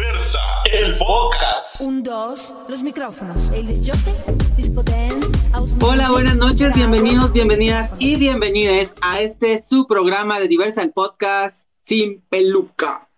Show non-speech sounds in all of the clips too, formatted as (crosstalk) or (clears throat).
Diversa, el podcast. Un, dos, los micrófonos. El Hola, buenas noches, bienvenidos, bienvenidas y bienvenidas a este su programa de Diversa, el podcast sin peluca.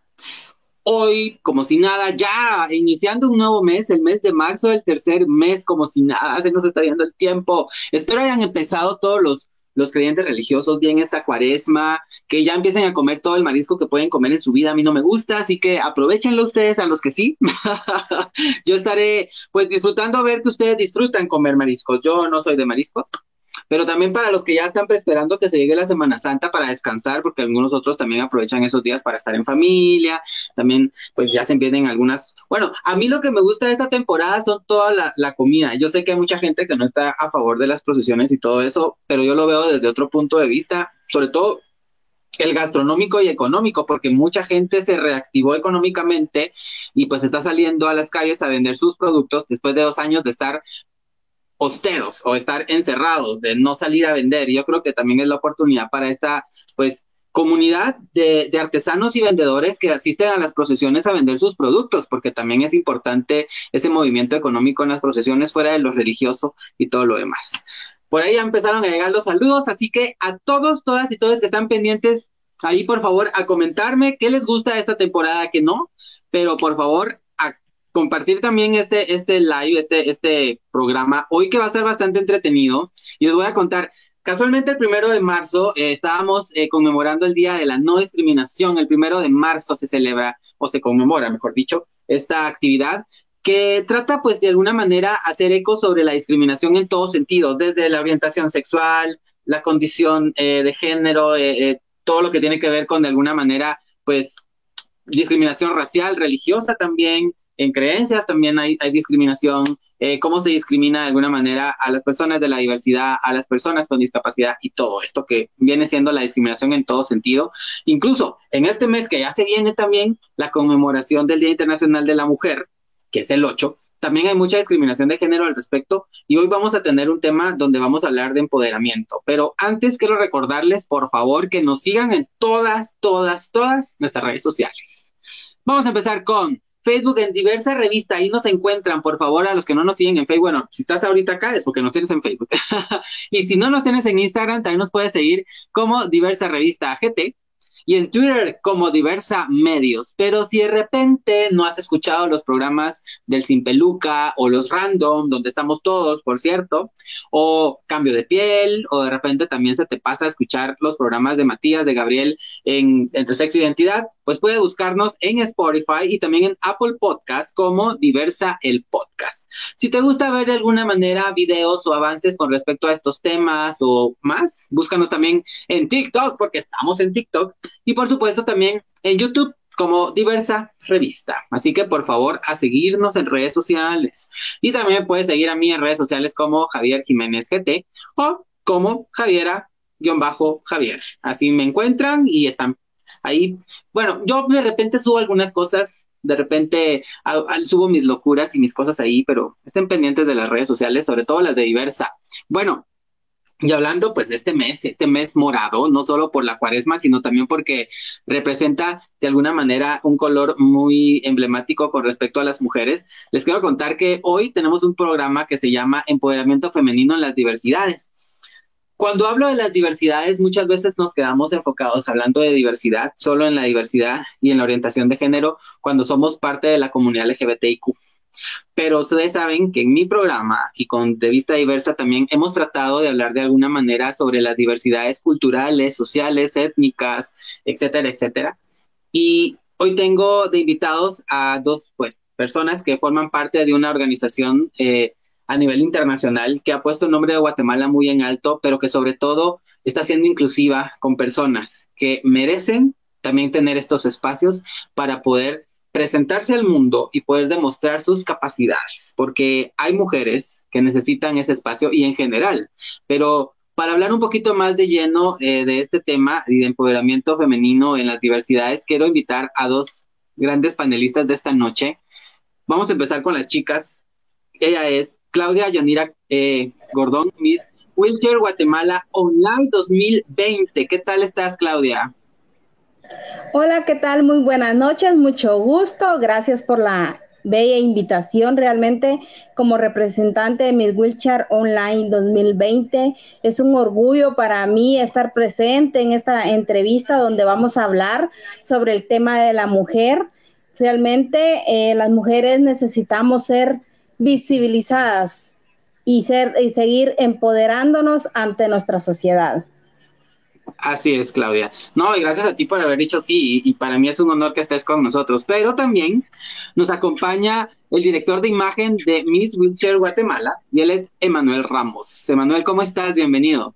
Hoy, como si nada, ya iniciando un nuevo mes, el mes de marzo, el tercer mes, como si nada, se nos está viendo el tiempo. Espero hayan empezado todos los los creyentes religiosos bien esta cuaresma, que ya empiecen a comer todo el marisco que pueden comer en su vida. A mí no me gusta, así que aprovechenlo ustedes a los que sí. (laughs) Yo estaré pues disfrutando ver que ustedes disfrutan comer mariscos. Yo no soy de mariscos, pero también para los que ya están esperando que se llegue la Semana Santa para descansar, porque algunos otros también aprovechan esos días para estar en familia, también pues ya se vienen algunas, bueno, a mí lo que me gusta de esta temporada son toda la, comida, yo sé que hay mucha gente que no está a favor de las procesiones y todo eso, pero yo lo veo desde otro punto de vista, sobre todo el gastronómico y económico, porque mucha gente se reactivó económicamente y pues está saliendo a las calles a vender sus productos después de dos años de estar posteros o estar encerrados, de no salir a vender. Yo creo que también es la oportunidad para esta, pues, comunidad de, artesanos y vendedores que asisten a las procesiones a vender sus productos, porque también es importante ese movimiento económico en las procesiones fuera de lo religioso y todo lo demás. Por ahí ya empezaron a llegar los saludos, así que a todos, todas y todos que están pendientes, ahí por favor a comentarme qué les gusta de esta temporada, que no, pero por favor compartir también este, este live, este, este programa, hoy que va a estar bastante entretenido, y les voy a contar, casualmente el primero de marzo eh, estábamos eh, conmemorando el Día de la No Discriminación, el primero de marzo se celebra, o se conmemora, mejor dicho, esta actividad que trata pues de alguna manera hacer eco sobre la discriminación en todo sentido, desde la orientación sexual, la condición eh, de género, todo lo que tiene que ver con de alguna manera pues discriminación racial, religiosa también, en creencias también hay, discriminación, eh, cómo se discrimina de alguna manera a las personas de la diversidad, a las personas con discapacidad y todo esto que viene siendo la discriminación en todo sentido. Incluso en este mes que ya se viene también la conmemoración del Día Internacional de la Mujer, que es el 8, también hay mucha discriminación de género al respecto y hoy vamos a tener un tema donde vamos a hablar de empoderamiento. Pero antes quiero recordarles, por favor, que nos sigan en todas, todas, todas nuestras redes sociales. Vamos a empezar con Facebook en diversa revista, ahí nos encuentran, por favor, a los que no nos siguen en Facebook. Bueno, si estás ahorita acá es porque nos tienes en Facebook. (laughs) y si no nos tienes en Instagram, también nos puedes seguir como diversa revista GT y en Twitter como diversa medios. Pero si de repente no has escuchado los programas del Sin Peluca o los Random, donde estamos todos, por cierto, o Cambio de Piel, o de repente también se te pasa a escuchar los programas de Matías, de Gabriel en Entre Sexo e Identidad, pues puede buscarnos en Spotify y también en Apple Podcast como Diversa el Podcast. Si te gusta ver de alguna manera videos o avances con respecto a estos temas o más, búscanos también en TikTok, porque estamos en TikTok, y por supuesto también en YouTube como diversa revista. Así que por favor a seguirnos en redes sociales. Y también puedes seguir a mí en redes sociales como Javier Jiménez GT o como Javiera-Javier. Así me encuentran y están ahí, bueno, yo de repente subo algunas cosas, de repente subo mis locuras y mis cosas ahí, pero estén pendientes de las redes sociales, sobre todo las de diversa. Bueno, y hablando pues de este mes, este mes morado, no solo por la cuaresma, sino también porque representa de alguna manera un color muy emblemático con respecto a las mujeres, les quiero contar que hoy tenemos un programa que se llama Empoderamiento Femenino en las Diversidades. Cuando hablo de las diversidades, muchas veces nos quedamos enfocados hablando de diversidad, solo en la diversidad y en la orientación de género, cuando somos parte de la comunidad LGBTIQ. Pero ustedes saben que en mi programa y con De Vista Diversa también hemos tratado de hablar de alguna manera sobre las diversidades culturales, sociales, étnicas, etcétera, etcétera. Y hoy tengo de invitados a dos pues, personas que forman parte de una organización eh, a nivel internacional que ha puesto el nombre de Guatemala muy en alto, pero que sobre todo está siendo inclusiva con personas que merecen también tener estos espacios para poder presentarse al mundo y poder demostrar sus capacidades, porque hay mujeres que necesitan ese espacio y en general, pero para hablar un poquito más de lleno eh, de este tema y de empoderamiento femenino en las diversidades, quiero invitar a dos grandes panelistas de esta noche. Vamos a empezar con las chicas. Ella es Claudia Yanira eh, Gordón, Miss Wheelchair Guatemala Online 2020. ¿Qué tal estás, Claudia? Hola, ¿qué tal? Muy buenas noches, mucho gusto. Gracias por la bella invitación. Realmente, como representante de Miss Wheelchair Online 2020, es un orgullo para mí estar presente en esta entrevista donde vamos a hablar sobre el tema de la mujer. Realmente, eh, las mujeres necesitamos ser visibilizadas y, ser, y seguir empoderándonos ante nuestra sociedad. Así es, Claudia. No, y gracias a ti por haber dicho sí, y, para mí es un honor que estés con nosotros. Pero también nos acompaña el director de imagen de Miss Wheelchair Guatemala, y él es Emanuel Ramos. Emanuel, ¿cómo estás? Bienvenido.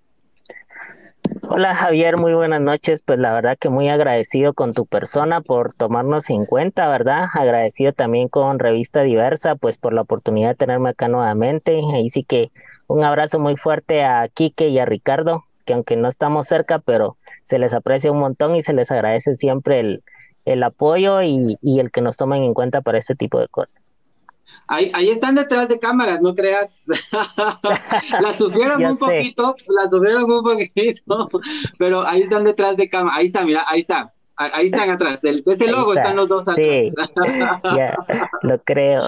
Hola Javier, muy buenas noches. Pues la verdad que muy agradecido con tu persona por tomarnos en cuenta, ¿verdad? Agradecido también con Revista Diversa, pues por la oportunidad de tenerme acá nuevamente. Ahí sí que un abrazo muy fuerte a Quique y a Ricardo, que aunque no estamos cerca, pero se les aprecia un montón y se les agradece siempre el, el apoyo y, y, el que nos tomen en cuenta para este tipo de cosas. Ahí, ahí están detrás de cámaras, no creas. (laughs) la sufrieron un poquito, la sufrieron un poquito, pero ahí están detrás de cámaras. Ahí está, mira, ahí está. Ahí están atrás, de ese logo están los dos atrás. Sí, ya, lo creo.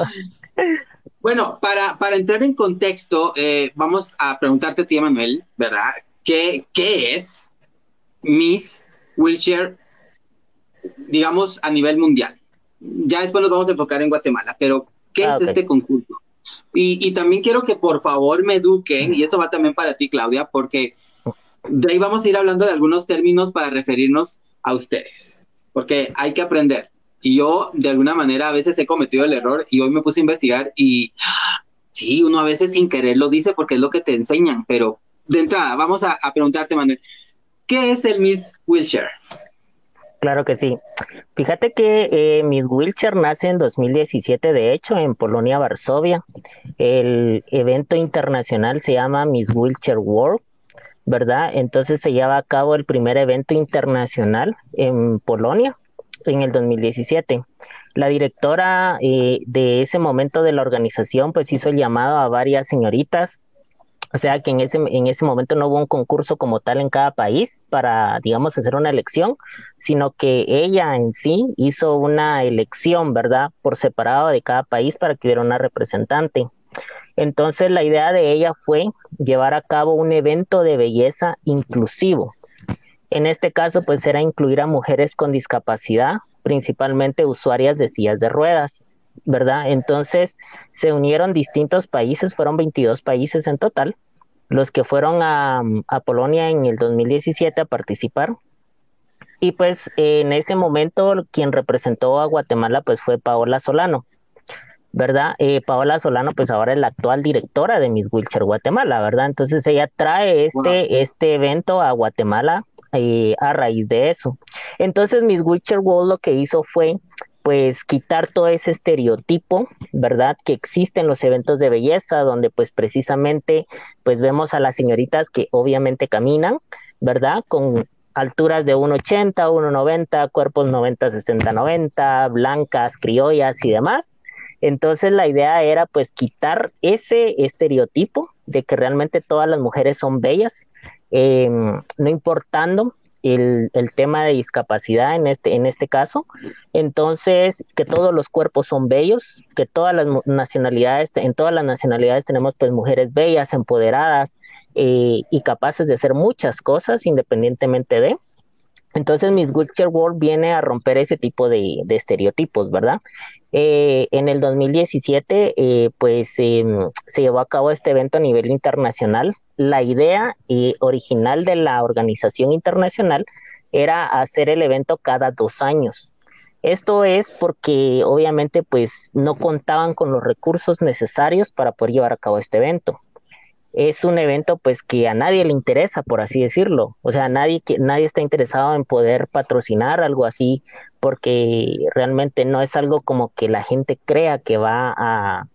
(laughs) Bueno, para, para entrar en contexto, eh, vamos a preguntarte a ti, Manuel, ¿verdad? ¿Qué, qué es Miss Wheelchair, digamos, a nivel mundial? Ya después nos vamos a enfocar en Guatemala, pero ¿qué ah, es este concurso? Y, y, también quiero que por favor me eduquen, y eso va también para ti, Claudia, porque de ahí vamos a ir hablando de algunos términos para referirnos a ustedes, porque hay que aprender. Y yo, de alguna manera, a veces he cometido el error y hoy me puse a investigar y sí, uno a veces sin querer lo dice porque es lo que te enseñan, pero de entrada, vamos a, preguntarte, Manuel, ¿qué es el Miss Wheelchair? Claro que sí. Fíjate que eh, Miss Wheelchair nace en 2017, de hecho, en Polonia, Varsovia. El evento internacional se llama Miss Wheelchair World, ¿verdad? Entonces se lleva a cabo el primer evento internacional en Polonia en el 2017. La directora eh, de ese momento de la organización pues hizo el llamado a varias señoritas o sea que en ese, en ese momento no hubo un concurso como tal en cada país para, digamos, hacer una elección, sino que ella en sí hizo una elección, ¿verdad? Por separado de cada país para que hubiera una representante. Entonces la idea de ella fue llevar a cabo un evento de belleza inclusivo. En este caso, pues era incluir a mujeres con discapacidad, principalmente usuarias de sillas de ruedas. ¿Verdad? Entonces se unieron distintos países, fueron 22 países en total, los que fueron a, Polonia en el 2017 a participar. Y pues en ese momento quien representó a Guatemala pues fue Paola Solano, ¿verdad? Eh, Paola Solano pues ahora es la actual directora de Miss Wheelchair Guatemala, ¿verdad? Entonces ella trae este, este evento a Guatemala eh, a raíz de eso. Entonces Miss Wheelchair World lo que hizo fue pues quitar todo ese estereotipo, ¿verdad? Que existe en los eventos de belleza, donde pues precisamente pues vemos a las señoritas que obviamente caminan, ¿verdad? Con alturas de 1,80, 1,90, cuerpos 90, 60, 90, blancas, criollas y demás. Entonces la idea era pues quitar ese estereotipo de que realmente todas las mujeres son bellas, em, no importando el, el, tema de discapacidad en este, en este caso. Entonces, que todos los cuerpos son bellos, que todas las nacionalidades, en todas las nacionalidades tenemos pues mujeres bellas, empoderadas eh, y capaces de hacer muchas cosas independientemente de. Entonces, Miss Wheelchair World viene a romper ese tipo de, de estereotipos, ¿verdad? Eh, en el 2017, eh, pues em, se llevó a cabo este evento a nivel internacional la idea y original de la organización internacional era hacer el evento cada dos años. Esto es porque obviamente pues no contaban con los recursos necesarios para poder llevar a cabo este evento. Es un evento pues que a nadie le interesa, por así decirlo. O sea, nadie, nadie está interesado en poder patrocinar algo así porque realmente no es algo como que la gente crea que va a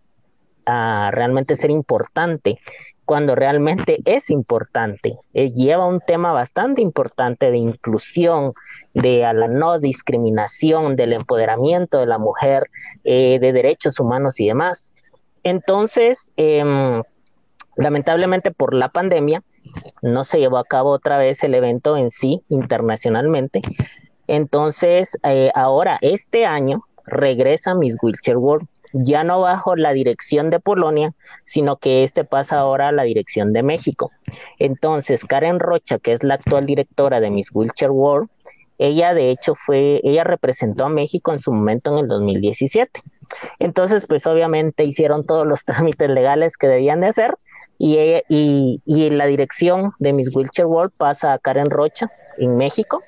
realmente ser importante cuando realmente es importante. Eh, lleva un tema bastante importante de inclusión, de la no discriminación, del empoderamiento de la mujer, eh, de derechos humanos y demás. Entonces, em, lamentablemente por la pandemia, no se llevó a cabo otra vez el evento en sí internacionalmente, Entonces, eh, ahora, este año, regresa Miss Wheelchair World, ya no bajo la dirección de Polonia, sino que este pasa ahora a la dirección de México. Entonces, Karen Rocha, que es la actual directora de Miss Wheelchair World, ella de hecho fue, ella representó a México en su momento en el 2017. Entonces, pues obviamente hicieron todos los (laughs) trámites legales que debían de hacer y, y, y la dirección de Miss Wheelchair World pasa a Karen Rocha en México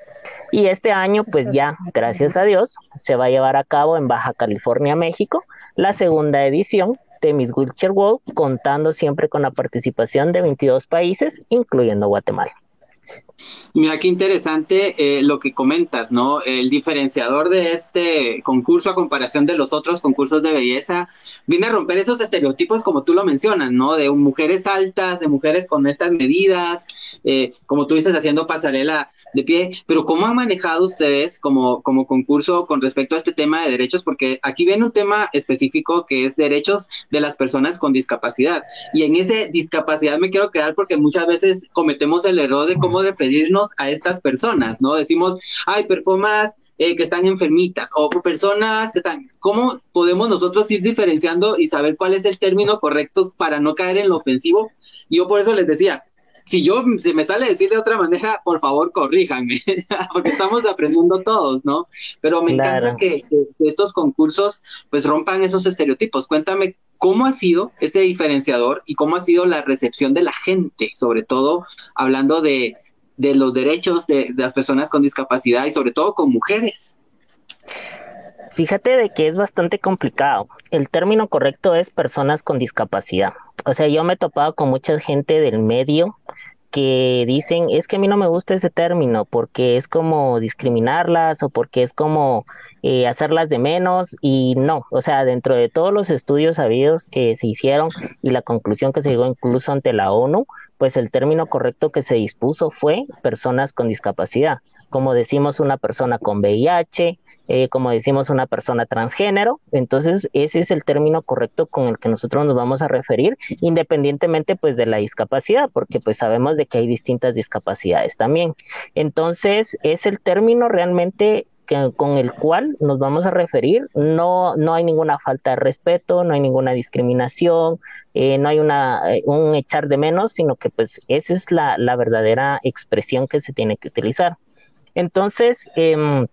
y este año, pues ya, gracias a Dios, se va a llevar a cabo en Baja California, México, la segunda edición de Miss Wheelchair World, contando siempre con la participación de 22 países, incluyendo Guatemala. Mira qué interesante eh, lo que comentas, ¿no? El diferenciador de este concurso a comparación de los otros concursos de belleza viene a romper esos estereotipos como tú lo mencionas, ¿no? De mujeres altas, de mujeres con estas medidas, eh, como tú dices, haciendo pasarela de pie, pero ¿cómo han manejado ustedes como, como concurso con respecto a este tema de derechos? Porque aquí viene un tema específico que es derechos de las personas con discapacidad. Y en ese discapacidad me quiero quedar porque muchas veces cometemos el error de cómo referirnos a estas personas, ¿no? Decimos, hay personas eh, que están enfermitas o personas que están, ¿cómo podemos nosotros ir diferenciando y saber cuál es el término correcto para no caer en lo ofensivo? Yo por eso les decía, si yo se me sale decir de otra manera, por favor corríjanme, (laughs) porque estamos aprendiendo todos, ¿no? Pero me encanta que, que, estos concursos pues rompan esos estereotipos. Cuéntame cómo ha sido ese diferenciador y cómo ha sido la recepción de la gente, sobre todo hablando de, de los derechos de, las personas con discapacidad y sobre todo con mujeres. Fíjate de que es bastante complicado. El término correcto es personas con discapacidad. O sea, yo me he topado con mucha gente del medio que dicen, es que a mí no me gusta ese término porque es como discriminarlas o porque es como eh, hacerlas de menos y no, o sea, dentro de todos los estudios habidos que se hicieron y la conclusión que se llegó incluso ante la ONU, pues el término correcto que se dispuso fue personas con discapacidad como decimos una persona con VIH, eh, como decimos una persona transgénero. Entonces, ese es el término correcto con el que nosotros nos vamos a referir, independientemente pues de la discapacidad, porque pues sabemos de que hay distintas discapacidades también. Entonces, es el término realmente que, con el cual nos vamos a referir. No, no hay ninguna falta de respeto, no hay ninguna discriminación, eh, no hay una, eh, un echar de menos, sino que pues esa es la, la verdadera expresión que se tiene que utilizar. Entonces, em,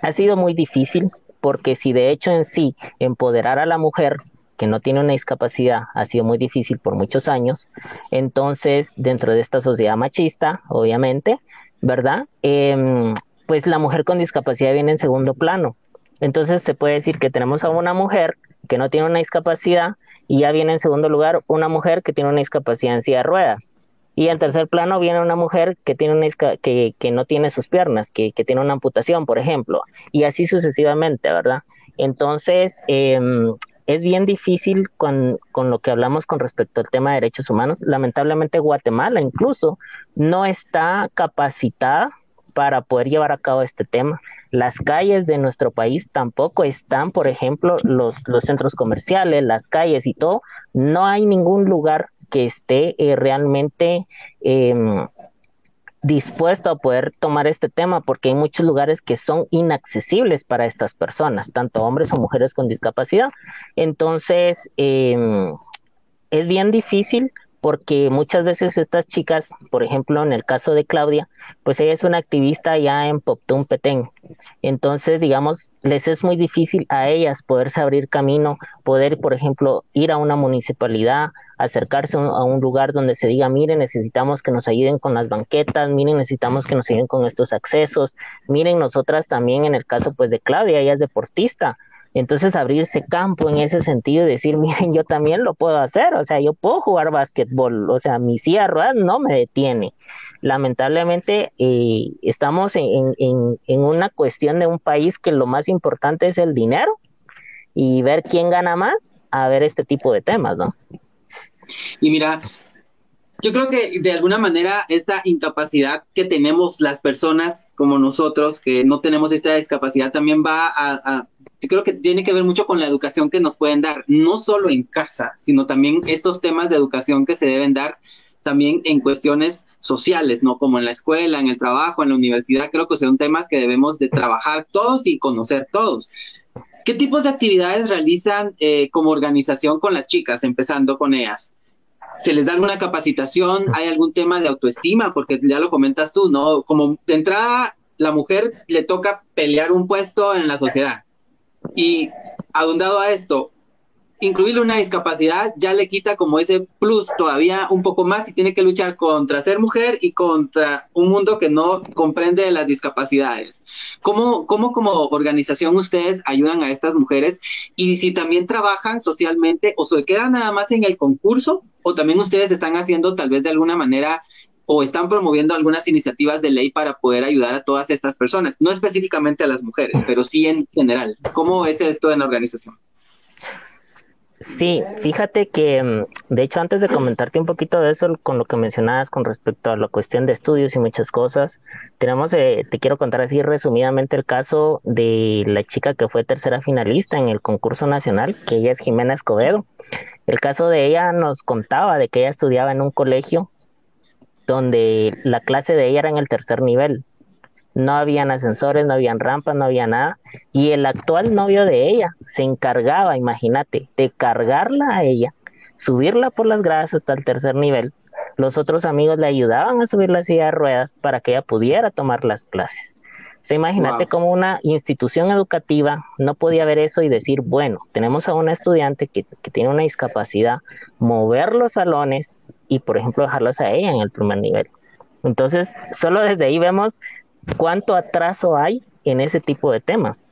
ha sido muy difícil porque si de hecho en sí empoderar a la mujer que no tiene una discapacidad ha sido muy difícil por muchos años, entonces dentro de esta sociedad machista, obviamente, ¿verdad? Em, pues la mujer con discapacidad viene en segundo plano. Entonces se puede decir que tenemos a una mujer que no tiene una discapacidad y ya viene en segundo lugar una mujer que tiene una discapacidad en silla de ruedas. Y en tercer plano viene una mujer que, tiene una, que, no tiene sus piernas, que, que, tiene una amputación, por ejemplo, y así sucesivamente, ¿verdad? Entonces, em, es bien difícil con, con, lo que hablamos con respecto al tema de derechos humanos. Lamentablemente Guatemala incluso no está capacitada para poder llevar a cabo este tema. Las calles de nuestro país tampoco están, por ejemplo, los, los centros comerciales, las calles y todo. No hay ningún lugar que esté eh, realmente em, dispuesto a poder tomar este tema, porque hay muchos lugares que son inaccesibles para estas personas, tanto hombres o mujeres con discapacidad. Entonces, em, es bien difícil porque muchas veces estas chicas, por ejemplo, en el caso de Claudia, pues ella es una activista ya en Poptún Petén. Entonces, digamos, les es muy difícil a ellas poderse abrir camino, poder, por ejemplo, ir a una municipalidad, acercarse a un lugar donde se diga, miren, necesitamos que nos ayuden con las banquetas, miren, necesitamos que nos ayuden con estos accesos, miren, nosotras también en el caso pues de Claudia, ella es deportista, entonces abrirse campo en ese sentido y decir, (laughs) miren, yo también lo puedo hacer, o sea, yo puedo jugar básquetbol, o sea, mi silla ruedas no me detiene. Lamentablemente eh, estamos en, en, en una cuestión de un país que lo más importante es el dinero y ver quién gana más a ver este tipo de temas, ¿no? Y mira, yo creo que de alguna manera esta incapacidad que tenemos las personas como nosotros, que no tenemos esta discapacidad, también va a, creo que tiene que ver mucho con la educación que nos pueden dar, no solo en casa, sino también estos temas de educación que se deben dar también en cuestiones sociales, ¿no? Como en la escuela, en el trabajo, en la universidad, creo que son temas que debemos de trabajar todos y conocer todos. ¿Qué tipos de actividades realizan eh, como organización con las chicas, empezando con ellas? ¿Se les da alguna capacitación? ¿Hay algún tema de autoestima? Porque ya lo comentas tú, ¿no? Como de entrada, la mujer le toca pelear un puesto en la sociedad. Y adundado a esto, incluirle una discapacidad ya le quita como ese plus todavía un poco más y tiene que luchar contra ser mujer y contra un mundo que no comprende las discapacidades. ¿Cómo, cómo como organización ustedes ayudan a estas mujeres? Y si también trabajan socialmente o se quedan nada más en el concurso o también ustedes están haciendo tal vez de alguna manera o están promoviendo algunas iniciativas de ley para poder ayudar a todas estas personas, no específicamente a las mujeres, (laughs) pero sí en general. ¿Cómo es esto en la organización? Sí, fíjate que, mm, de hecho, antes de comentarte un poquito de eso, con lo que mencionabas con respecto a la cuestión de estudios y muchas cosas, tenemos, eh, te quiero contar así resumidamente el caso de la chica que fue tercera finalista en el concurso nacional, que ella es Jimena Escobedo. El caso de ella nos contaba de que ella estudiaba en un colegio donde la clase de ella era en el tercer nivel no habían ascensores, no habían rampas, no había nada. Y el actual novio de ella se encargaba, imagínate, de cargarla a ella, subirla por las gradas hasta el tercer nivel. Los otros amigos le ayudaban a subir la silla de ruedas para que ella pudiera tomar las clases. O imagínate cómo una institución educativa no podía ver eso y decir, bueno, tenemos a una estudiante que, que tiene una discapacidad, mover los salones y, por ejemplo, dejarlos a ella en el primer nivel. Entonces, solo desde ahí vemos cuánto atraso hay en ese tipo de temas.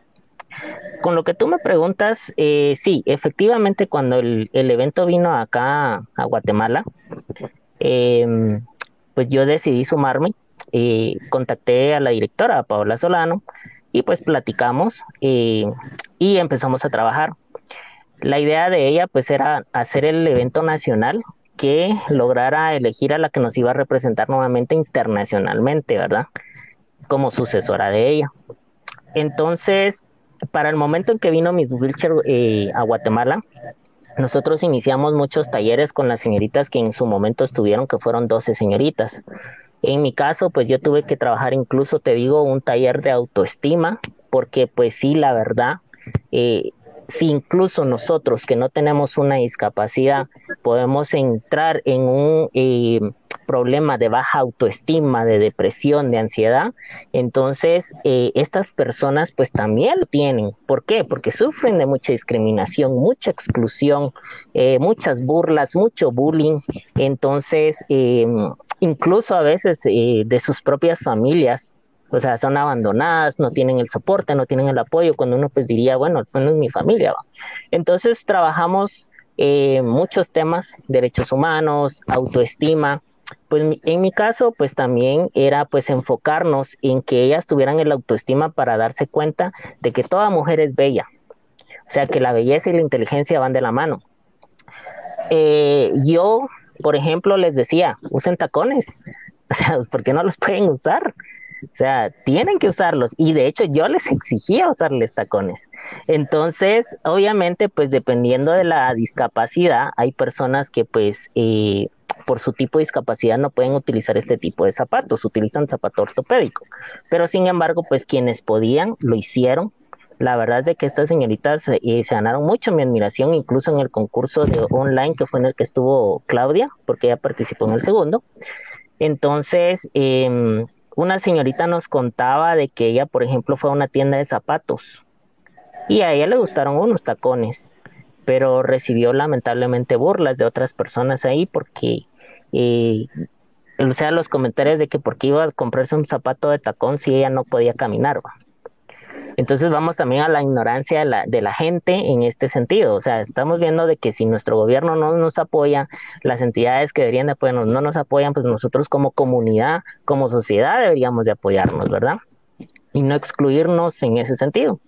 Con lo que tú me preguntas, eh, sí, efectivamente cuando el, evento vino acá a Guatemala, em, pues yo decidí sumarme, eh, contacté a la directora, Paola Solano, y pues platicamos eh, y empezamos a trabajar. La idea de ella pues era hacer el evento nacional que lograra elegir a la que nos iba a representar nuevamente internacionalmente, ¿verdad? como sucesora de ella. Entonces, para el momento en que vino Miss Wilcher eh, a Guatemala, nosotros iniciamos muchos talleres con las señoritas que en su momento estuvieron, que fueron 12 señoritas. En mi caso, pues yo tuve que trabajar incluso, te digo, un taller de autoestima, porque pues sí, la verdad, eh, si incluso nosotros que no tenemos una discapacidad podemos entrar en un eh, problema de baja autoestima, de depresión, de ansiedad, entonces eh, estas personas pues también lo tienen. ¿Por qué? Porque sufren de mucha discriminación, mucha exclusión, eh, muchas burlas, mucho bullying, entonces incluso a veces de sus propias familias o sea, son abandonadas, no tienen el soporte, no tienen el apoyo, cuando uno pues diría, bueno, no es mi familia. Entonces trabajamos eh, muchos temas, derechos humanos, autoestima, pues en mi caso pues también era pues enfocarnos en que ellas tuvieran el autoestima para darse cuenta de que toda mujer es bella, o sea que la belleza y la inteligencia van de la mano. Eh, yo, por ejemplo, les decía, usen tacones, (laughs) o sea, ¿por qué no los pueden usar? O sea, tienen que usarlos y de hecho yo les exigía usarles tacones. Entonces, obviamente, pues dependiendo de la discapacidad, hay personas que pues eh, por su tipo de discapacidad no pueden utilizar este tipo de zapatos, utilizan zapato ortopédico. Pero sin embargo, pues quienes podían lo hicieron. La verdad es de que estas señoritas eh, se ganaron mucho mi admiración, incluso en el concurso de online que fue en el que estuvo Claudia, porque ella participó en el segundo. Entonces, eh, una señorita nos contaba de que ella, por ejemplo, fue a una tienda de zapatos y a ella le gustaron unos tacones, pero recibió lamentablemente burlas de otras personas ahí porque, eh, o sea, los comentarios de que porque iba a comprarse un zapato de tacón si ella no podía caminar. Entonces vamos también a la ignorancia de la, gente en este sentido. O sea, estamos viendo de que si nuestro gobierno no nos apoya, las entidades que deberían de apoyarnos no nos apoyan, pues nosotros como comunidad, como sociedad deberíamos de apoyarnos, ¿verdad? Y no excluirnos en ese sentido.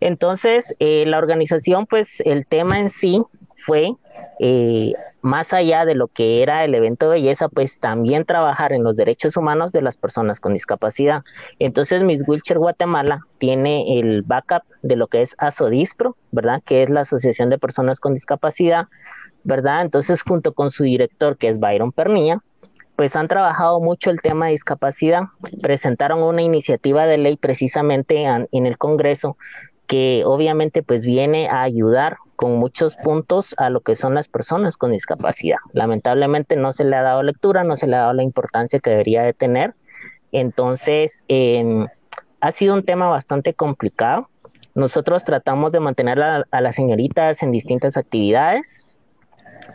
Entonces, eh, la organización, pues el tema en sí fue, eh, más allá de lo que era el evento de belleza, pues también trabajar en los derechos humanos de las personas con discapacidad. Entonces, Miss Wilcher Guatemala tiene el backup de lo que es ASODISPRO, ¿verdad? Que es la Asociación de Personas con Discapacidad, ¿verdad? Entonces, junto con su director, que es Byron Pernilla, pues han trabajado mucho el tema de discapacidad. Presentaron una iniciativa de ley precisamente en el Congreso que obviamente pues viene a ayudar con muchos puntos a lo que son las personas con discapacidad. Lamentablemente no se le ha dado lectura, no se le ha dado la importancia que debería de tener. Entonces, em, ha sido un tema bastante complicado. Nosotros tratamos de mantener a las señoritas en distintas actividades,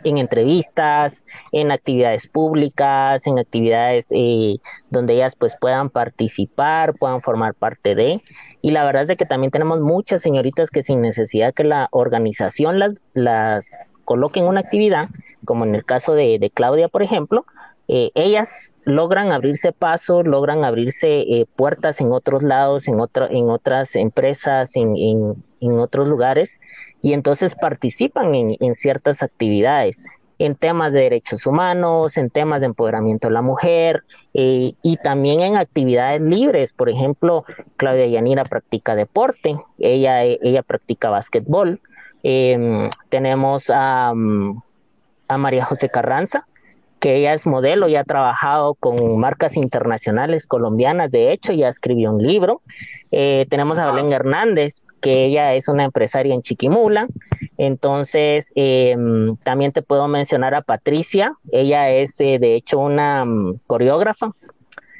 en entrevistas, en actividades públicas, en actividades eh, donde ellas pues puedan participar, puedan formar parte de. Y la verdad es de que también tenemos muchas señoritas que sin necesidad que la organización las, las coloque en una actividad, como en el caso de, Claudia, por ejemplo, eh, ellas logran abrirse paso, logran abrirse eh, puertas en otros lados, en, en otras empresas, en, en otros lugares y entonces participan en, ciertas actividades en temas de derechos humanos, en temas de empoderamiento de la mujer eh, y también en actividades libres. Por ejemplo, Claudia Yanira practica deporte, ella, ella practica básquetbol. Em, tenemos a, a María José Carranza, que ella es modelo y ha trabajado con marcas internacionales colombianas, de hecho, ya escribió un libro. Eh, tenemos a Belén Hernández, que ella es una empresaria en Chiquimula. Entonces, em, también te puedo mencionar a Patricia, ella es eh, de hecho una mm, coreógrafa,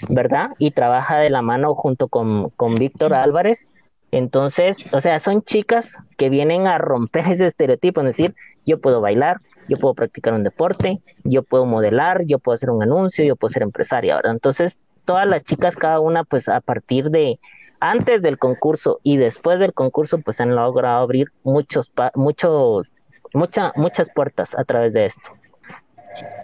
¿verdad? Y trabaja de la mano junto con, con Víctor Álvarez. Entonces, o sea, son chicas que vienen a romper (laughs) ese estereotipo, es decir, yo puedo bailar, yo puedo practicar un deporte, yo puedo modelar, yo puedo hacer un anuncio, yo puedo ser empresaria, ¿verdad? Entonces, todas las chicas, cada una, pues a partir de antes del concurso y después del concurso, pues han logrado abrir muchos, muchos, mucha, muchas puertas a través de esto.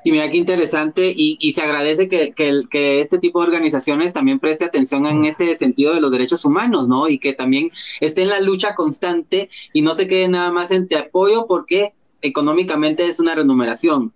Y mira qué interesante y, se agradece que, que, este tipo de organizaciones también preste atención en este sentido de los derechos humanos, ¿no? Y que también esté en la lucha constante y no se quede nada más en te apoyo porque económicamente es una remuneración.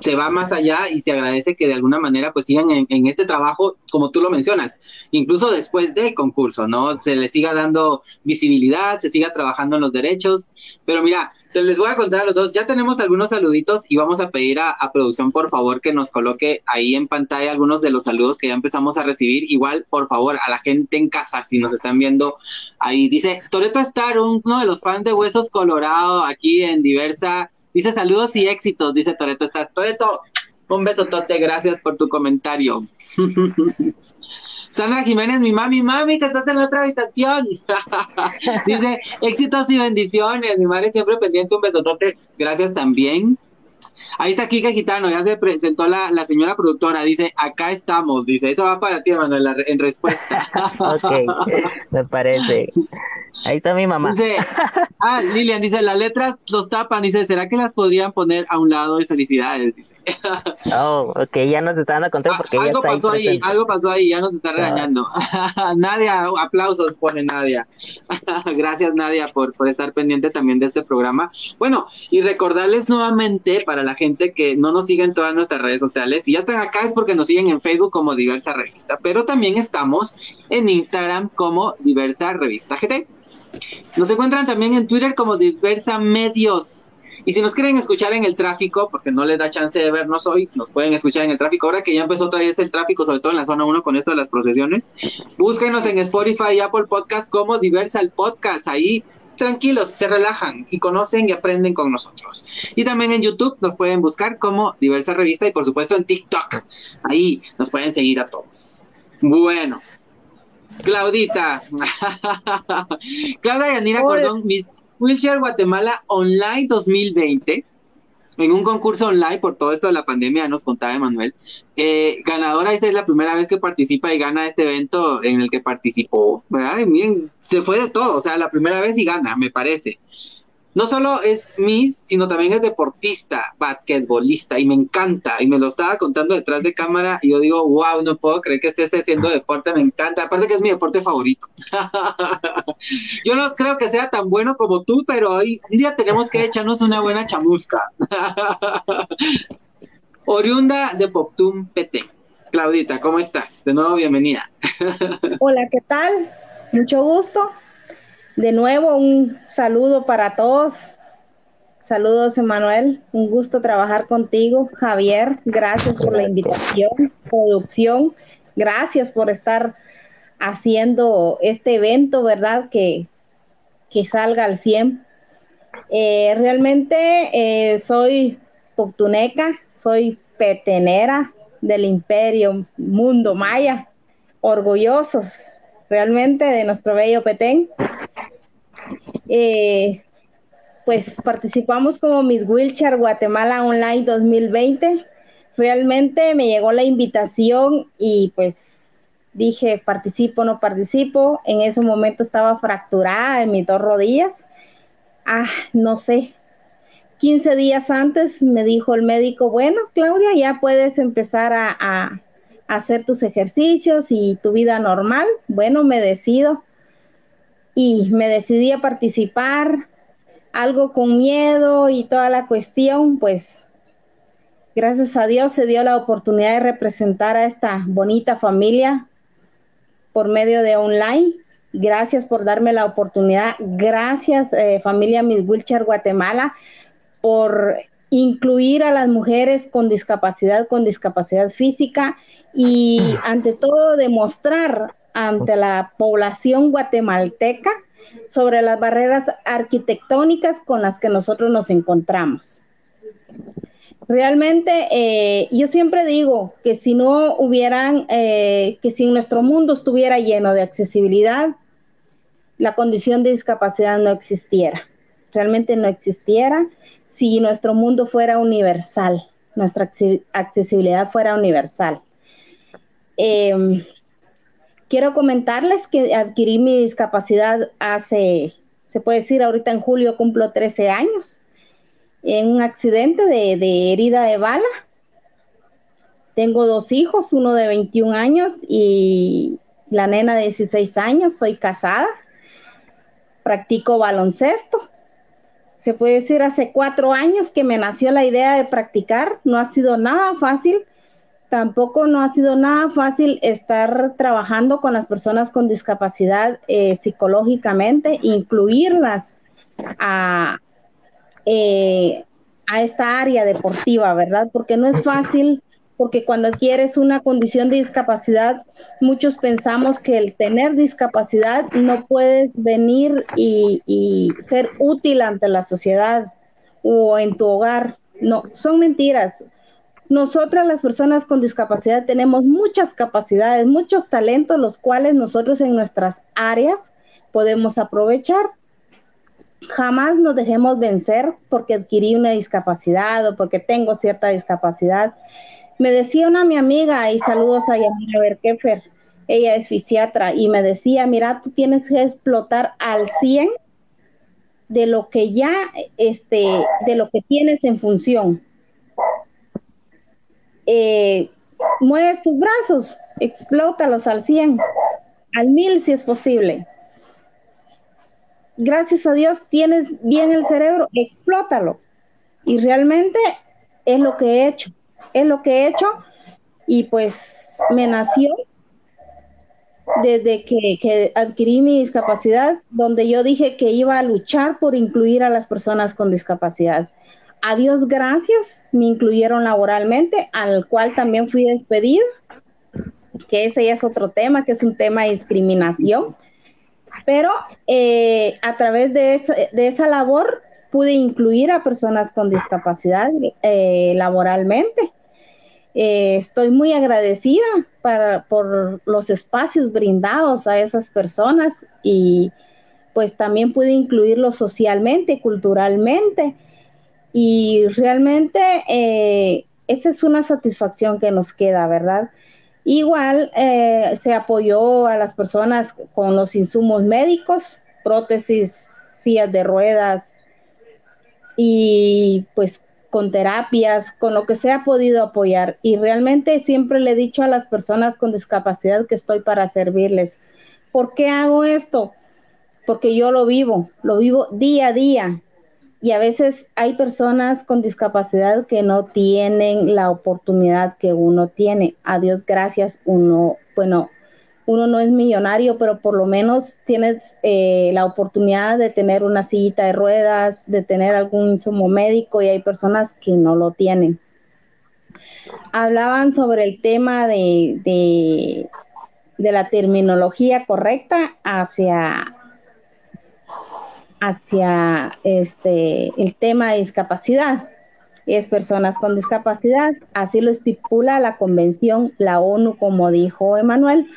Se va más allá y se agradece que de alguna manera pues sigan en, este trabajo, como tú lo mencionas, incluso después del concurso, ¿no? Se le siga dando visibilidad, se siga trabajando en los derechos. Pero mira, les voy a contar a los dos, ya tenemos algunos saluditos y vamos a pedir a, producción, por favor, que nos coloque ahí en pantalla algunos de los saludos que ya empezamos a recibir. Igual, por favor, a la gente en casa, si nos están viendo ahí. Dice, Toreto Star, uno de los fans de Huesos Colorado, aquí en Diversa. Dice, saludos y éxitos, dice Toreto Star. Toreto, un besotote, gracias por tu comentario. (laughs) Sandra Jiménez, mi mami, mami, que estás en la otra habitación. (laughs) Dice, éxitos y bendiciones. Mi madre siempre pendiente, un besotote. Gracias también. Ahí está Kika Gitano, ya se presentó la, la, señora productora, dice, acá estamos, dice, eso va para ti, Manuel, en respuesta. (laughs) ok, me parece. Ahí está mi mamá. Dice, ah, Lilian dice, las letras los tapan, dice, ¿será que las podrían poner a un lado de felicidades? Dice. (laughs) oh, ok, ya nos están dando contar porque algo ya pasó ahí, algo pasó ahí, ya nos está regañando. (laughs) Nadia, aplausos pone Nadia. Gracias Nadia por, por estar pendiente también de este programa. Bueno, y recordarles nuevamente para la gente que no nos sigue en todas nuestras redes sociales, y ya están acá es porque nos siguen en Facebook como Diversa Revista, pero también estamos en Instagram como Diversa Revista GT. Nos encuentran también en Twitter como Diversa Medios. Y si nos quieren escuchar en el tráfico, porque no les da chance de vernos hoy, nos pueden escuchar en el tráfico. Ahora que ya empezó otra vez el tráfico, sobre todo en la zona 1 con esto de las procesiones, búsquenos en Spotify y Apple Podcast como Diversal Podcast. Ahí tranquilos, se relajan y conocen y aprenden con nosotros. Y también en YouTube nos pueden buscar como Diversa Revista y por supuesto en TikTok. Ahí nos pueden seguir a todos. Bueno, Claudita. (laughs) Claudia Yanira Cordón, Miss Wheelchair Guatemala Online 2020. En un concurso online por todo esto de la pandemia, nos contaba Emanuel. Eh, ganadora, esta es la primera vez que participa y gana este evento en el que participó. ¿verdad? se fue de todo, o sea, la primera vez y gana, me parece no solo es Miss, sino también es deportista, basquetbolista, y me encanta. Y me lo estaba contando detrás de cámara, y yo digo, wow, no puedo creer que estés haciendo deporte, me encanta. Aparte que es mi deporte favorito. (laughs) yo no creo que sea tan bueno como tú, pero hoy un día tenemos que echarnos una buena chamusca. (laughs) Oriunda de Poptum PT. Claudita, ¿cómo estás? De nuevo, bienvenida. (laughs) Hola, ¿qué tal? Mucho gusto. De nuevo, un saludo para todos. Saludos, Emanuel. Un gusto trabajar contigo. Javier, gracias por la invitación. Producción, gracias por estar haciendo este evento, ¿verdad? Que, que salga al 100. Eh, realmente eh, soy Poctuneca, soy petenera del imperio mundo maya, orgullosos realmente de nuestro bello Petén. Eh, pues participamos como Miss Wilchar Guatemala Online 2020. Realmente me llegó la invitación y pues dije, participo, no participo. En ese momento estaba fracturada en mis dos rodillas. Ah, no sé. 15 días antes me dijo el médico, bueno, Claudia, ya puedes empezar a, a hacer tus ejercicios y tu vida normal. Bueno, me decido y me decidí a participar, algo con miedo y toda la cuestión, pues gracias a Dios se dio la oportunidad de representar a esta bonita familia por medio de online. Gracias por darme la oportunidad. Gracias, eh, familia Miss Wilcher Guatemala, por incluir a las mujeres con discapacidad, con discapacidad física y ante todo demostrar ante la población guatemalteca sobre las barreras arquitectónicas con las que nosotros nos encontramos. Realmente, eh, yo siempre digo que si no hubieran, eh, que si nuestro mundo estuviera lleno de accesibilidad, la condición de discapacidad no existiera. Realmente no existiera si nuestro mundo fuera universal, nuestra accesibilidad fuera universal. Eh, quiero comentarles que adquirí mi discapacidad hace, se puede decir, ahorita en julio cumplo 13 años, en un accidente de, herida de bala. Tengo dos hijos, uno de 21 años y la nena de 16 años, soy casada, practico baloncesto. Se puede decir hace cuatro años que me nació la idea de practicar, no ha sido nada fácil, tampoco no ha sido nada fácil estar trabajando con las personas con discapacidad eh, psicológicamente, incluirlas a, eh, a esta área deportiva, ¿verdad? Porque no es fácil, porque cuando quieres una condición de discapacidad, muchos pensamos que el tener discapacidad no puedes venir y, y ser útil ante la sociedad o en tu hogar. No, son mentiras nosotras las personas con discapacidad tenemos muchas capacidades, muchos talentos, los cuales nosotros en nuestras áreas podemos aprovechar. Jamás nos dejemos vencer porque adquirí una discapacidad o porque tengo cierta discapacidad. Me decía una mi amiga, y saludos a Yamira Berkefer, ella es fisiatra, y me decía, mira, tú tienes que explotar al 100 de lo que ya, este, de lo que tienes en función eh, mueves tus brazos, explótalos al 100, al 1000 si es posible. Gracias a Dios tienes bien el cerebro, explótalo. Y realmente es lo que he hecho, es lo que he hecho y pues me nació desde que, adquirí mi discapacidad, donde yo dije que iba a luchar por incluir a las personas con discapacidad. A Dios gracias, me incluyeron laboralmente, al cual también fui despedida, que ese ya es otro tema, que es un tema de discriminación. Pero eh, a través de esa, labor pude incluir a personas con discapacidad eh, laboralmente. Eh, estoy muy agradecida por los espacios brindados a esas personas y pues también pude incluirlos socialmente, culturalmente y realmente eh, esa es una satisfacción que nos queda, ¿verdad? Igual eh, se apoyó a las personas con los insumos médicos, prótesis, sillas de ruedas y pues con terapias, con lo que se ha podido apoyar. Y realmente siempre le he dicho a las personas con discapacidad que estoy para servirles. ¿Por qué hago esto? Porque yo lo vivo, lo vivo día a día y a veces hay personas con discapacidad que no tienen la oportunidad que uno tiene. A Dios gracias, uno, bueno, uno no es millonario, pero por lo menos tienes eh, la oportunidad de tener una sillita de ruedas, de tener algún insumo médico y hay personas que no lo tienen. Hablaban sobre el tema de, de, de la terminología correcta hacia, hacia este, el tema de discapacidad. Es personas con discapacidad, así lo estipula la convención, la ONU, como dijo Emanuel,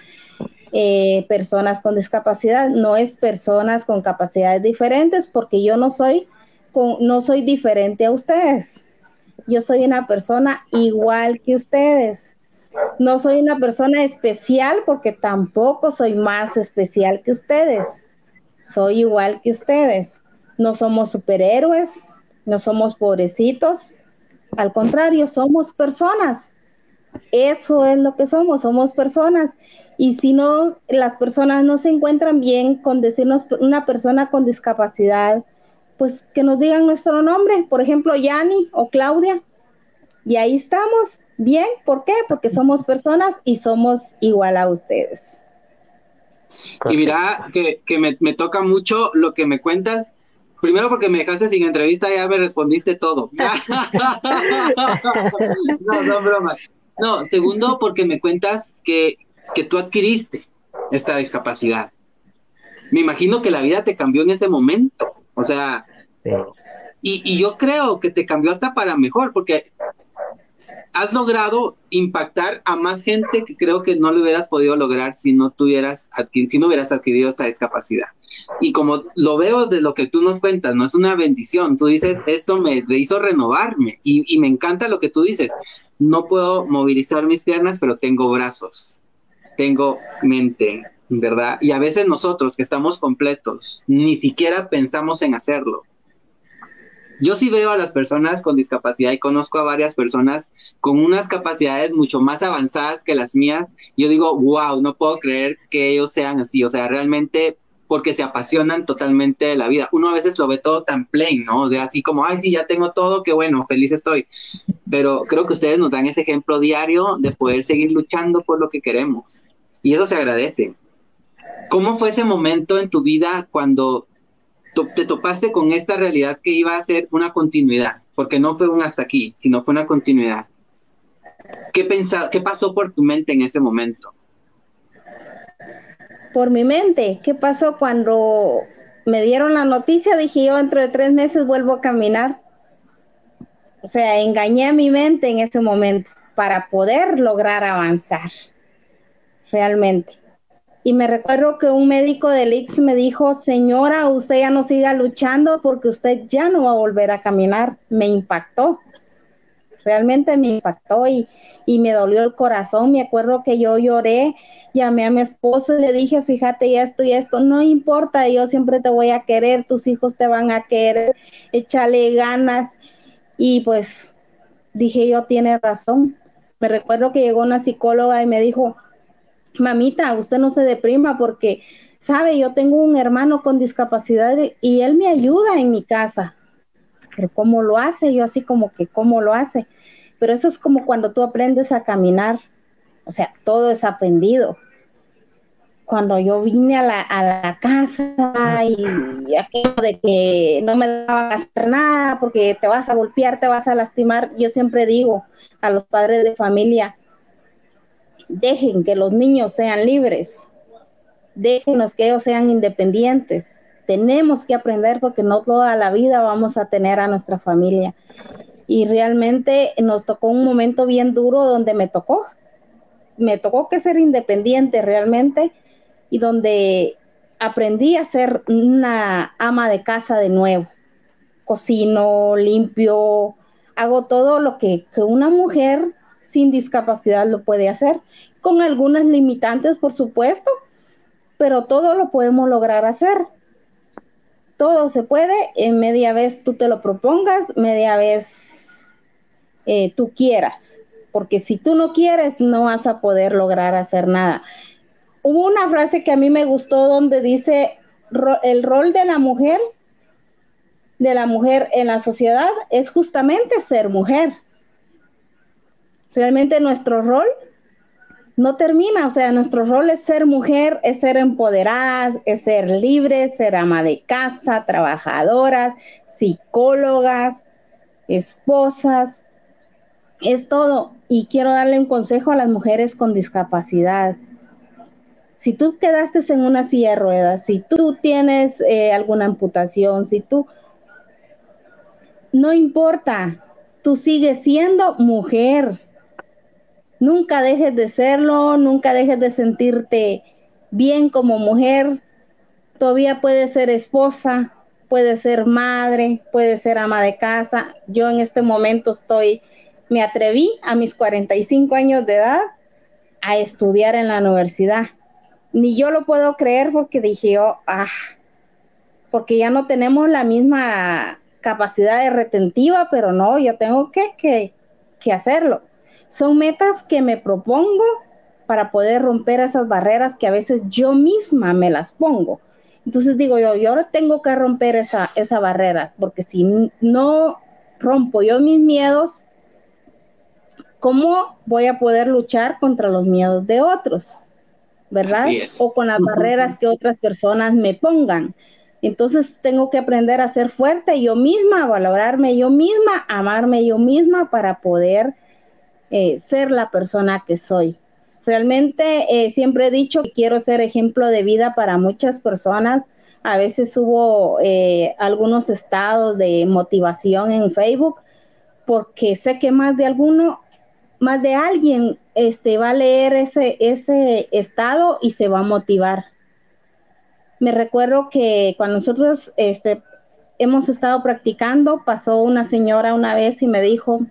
eh, personas con discapacidad, no es personas con capacidades diferentes, porque yo no soy, con, no soy diferente a ustedes. Yo soy una persona igual que ustedes. No soy una persona especial porque tampoco soy más especial que ustedes. Soy igual que ustedes. No somos superhéroes, no somos pobrecitos. Al contrario, somos personas. Eso es lo que somos, somos personas. Y si no, las personas no se encuentran bien con decirnos una persona con discapacidad, pues que nos digan nuestro nombre, por ejemplo, Yani o Claudia. Y ahí estamos, bien, ¿por qué? Porque somos personas y somos igual a ustedes. Y mira que, me, me, toca mucho lo que me cuentas. Primero porque me dejaste sin entrevista, ya me respondiste todo. (laughs) no, son bromas. No, segundo porque me cuentas que que tú adquiriste esta discapacidad. Me imagino que la vida te cambió en ese momento. O sea, y, yo creo que te cambió hasta para mejor, porque has logrado impactar a más gente que creo que no lo hubieras podido lograr si no tuvieras si no hubieras adquirido esta discapacidad. Y como lo veo de lo que tú nos cuentas, no es una bendición. Tú dices, esto me, hizo renovarme y, y me encanta lo que tú dices. No puedo movilizar mis piernas, pero tengo brazos tengo mente, ¿verdad? Y a veces nosotros que estamos completos, ni siquiera pensamos en hacerlo. Yo sí veo a las personas con discapacidad y conozco a varias personas con unas capacidades mucho más avanzadas que las mías. Yo digo, wow, no puedo creer que ellos sean así. O sea, realmente porque se apasionan totalmente de la vida. Uno a veces lo ve todo tan plain, ¿no? De así como, ay, sí, ya tengo todo, qué bueno, feliz estoy. Pero creo que ustedes nos dan ese ejemplo diario de poder seguir luchando por lo que queremos. Y eso se agradece. ¿Cómo fue ese momento en tu vida cuando te topaste con esta realidad que iba a ser una continuidad? Porque no fue un hasta aquí, sino fue una continuidad. ¿Qué, ¿Qué pasó por tu mente en ese momento? por mi mente. ¿Qué pasó cuando me dieron la noticia? Dije yo dentro de tres meses vuelvo a caminar. O sea, engañé a mi mente en ese momento para poder lograr avanzar realmente. Y me recuerdo que un médico del IX me dijo, señora, usted ya no siga luchando porque usted ya no va a volver a caminar. Me impactó realmente me impactó y, y me dolió el corazón. Me acuerdo que yo lloré, llamé a mi esposo y le dije, fíjate, ya esto y esto, no importa, yo siempre te voy a querer, tus hijos te van a querer, échale ganas. Y pues dije yo, tiene razón. Me recuerdo que llegó una psicóloga y me dijo, mamita, usted no se deprima porque, sabe, yo tengo un hermano con discapacidad y él me ayuda en mi casa. Pero ¿cómo lo hace? Yo así como que, ¿cómo lo hace? Pero eso es como cuando tú aprendes a caminar, o sea, todo es aprendido. Cuando yo vine a la, a la casa y, aquello de que no me daban a hacer nada porque te vas a golpear, te vas a lastimar, yo siempre digo a los padres de familia, dejen que los niños sean libres, déjenos que ellos sean independientes. Tenemos que aprender porque no toda la vida vamos a tener a nuestra familia y realmente nos tocó un momento bien duro donde me tocó, me tocó que ser independiente realmente y donde aprendí a ser una ama de casa de nuevo. Cocino, limpio, hago todo lo que, que una mujer sin discapacidad lo puede hacer, con algunas limitantes, por supuesto, pero todo lo podemos lograr hacer. Todo se puede, en media vez tú te lo propongas, media vez eh, tú quieras, porque si tú no quieres, no vas a poder lograr hacer nada. Hubo una frase que a mí me gustó donde dice, el rol de la mujer, de la mujer en la sociedad es justamente ser mujer. Realmente nuestro rol no termina, o sea, nuestro rol es ser mujer, es ser empoderadas, es ser libres, ser ama de casa, trabajadoras, psicólogas, esposas, es todo. Y quiero darle un consejo a las mujeres con discapacidad. Si tú quedaste en una silla de ruedas, si tú tienes eh, alguna amputación, si tú, no importa, tú sigues siendo mujer Nunca dejes de serlo, nunca dejes de sentirte bien como mujer. Todavía puedes ser esposa, puedes ser madre, puedes ser ama de casa. Yo en este momento estoy, me atreví a mis 45 años de edad a estudiar en la universidad. Ni yo lo puedo creer porque dije, oh, ah, porque ya no tenemos la misma capacidad de retentiva, pero no, yo tengo que, que, que hacerlo. Son metas que me propongo para poder romper esas barreras que a veces yo misma me las pongo. Entonces digo yo, yo ahora tengo que romper esa, esa barrera, porque si no rompo yo mis miedos, ¿cómo voy a poder luchar contra los miedos de otros? ¿Verdad? O con las barreras que otras personas me pongan. Entonces tengo que aprender a ser fuerte yo misma, a valorarme yo misma, amarme yo misma para poder eh, ser la persona que soy. Realmente eh, siempre he dicho que quiero ser ejemplo de vida para muchas personas. A veces hubo eh, algunos estados de motivación en Facebook porque sé que más de alguno, más de alguien este, va a leer ese, ese estado y se va a motivar. Me recuerdo que cuando nosotros este, hemos estado practicando, pasó una señora una vez y me dijo,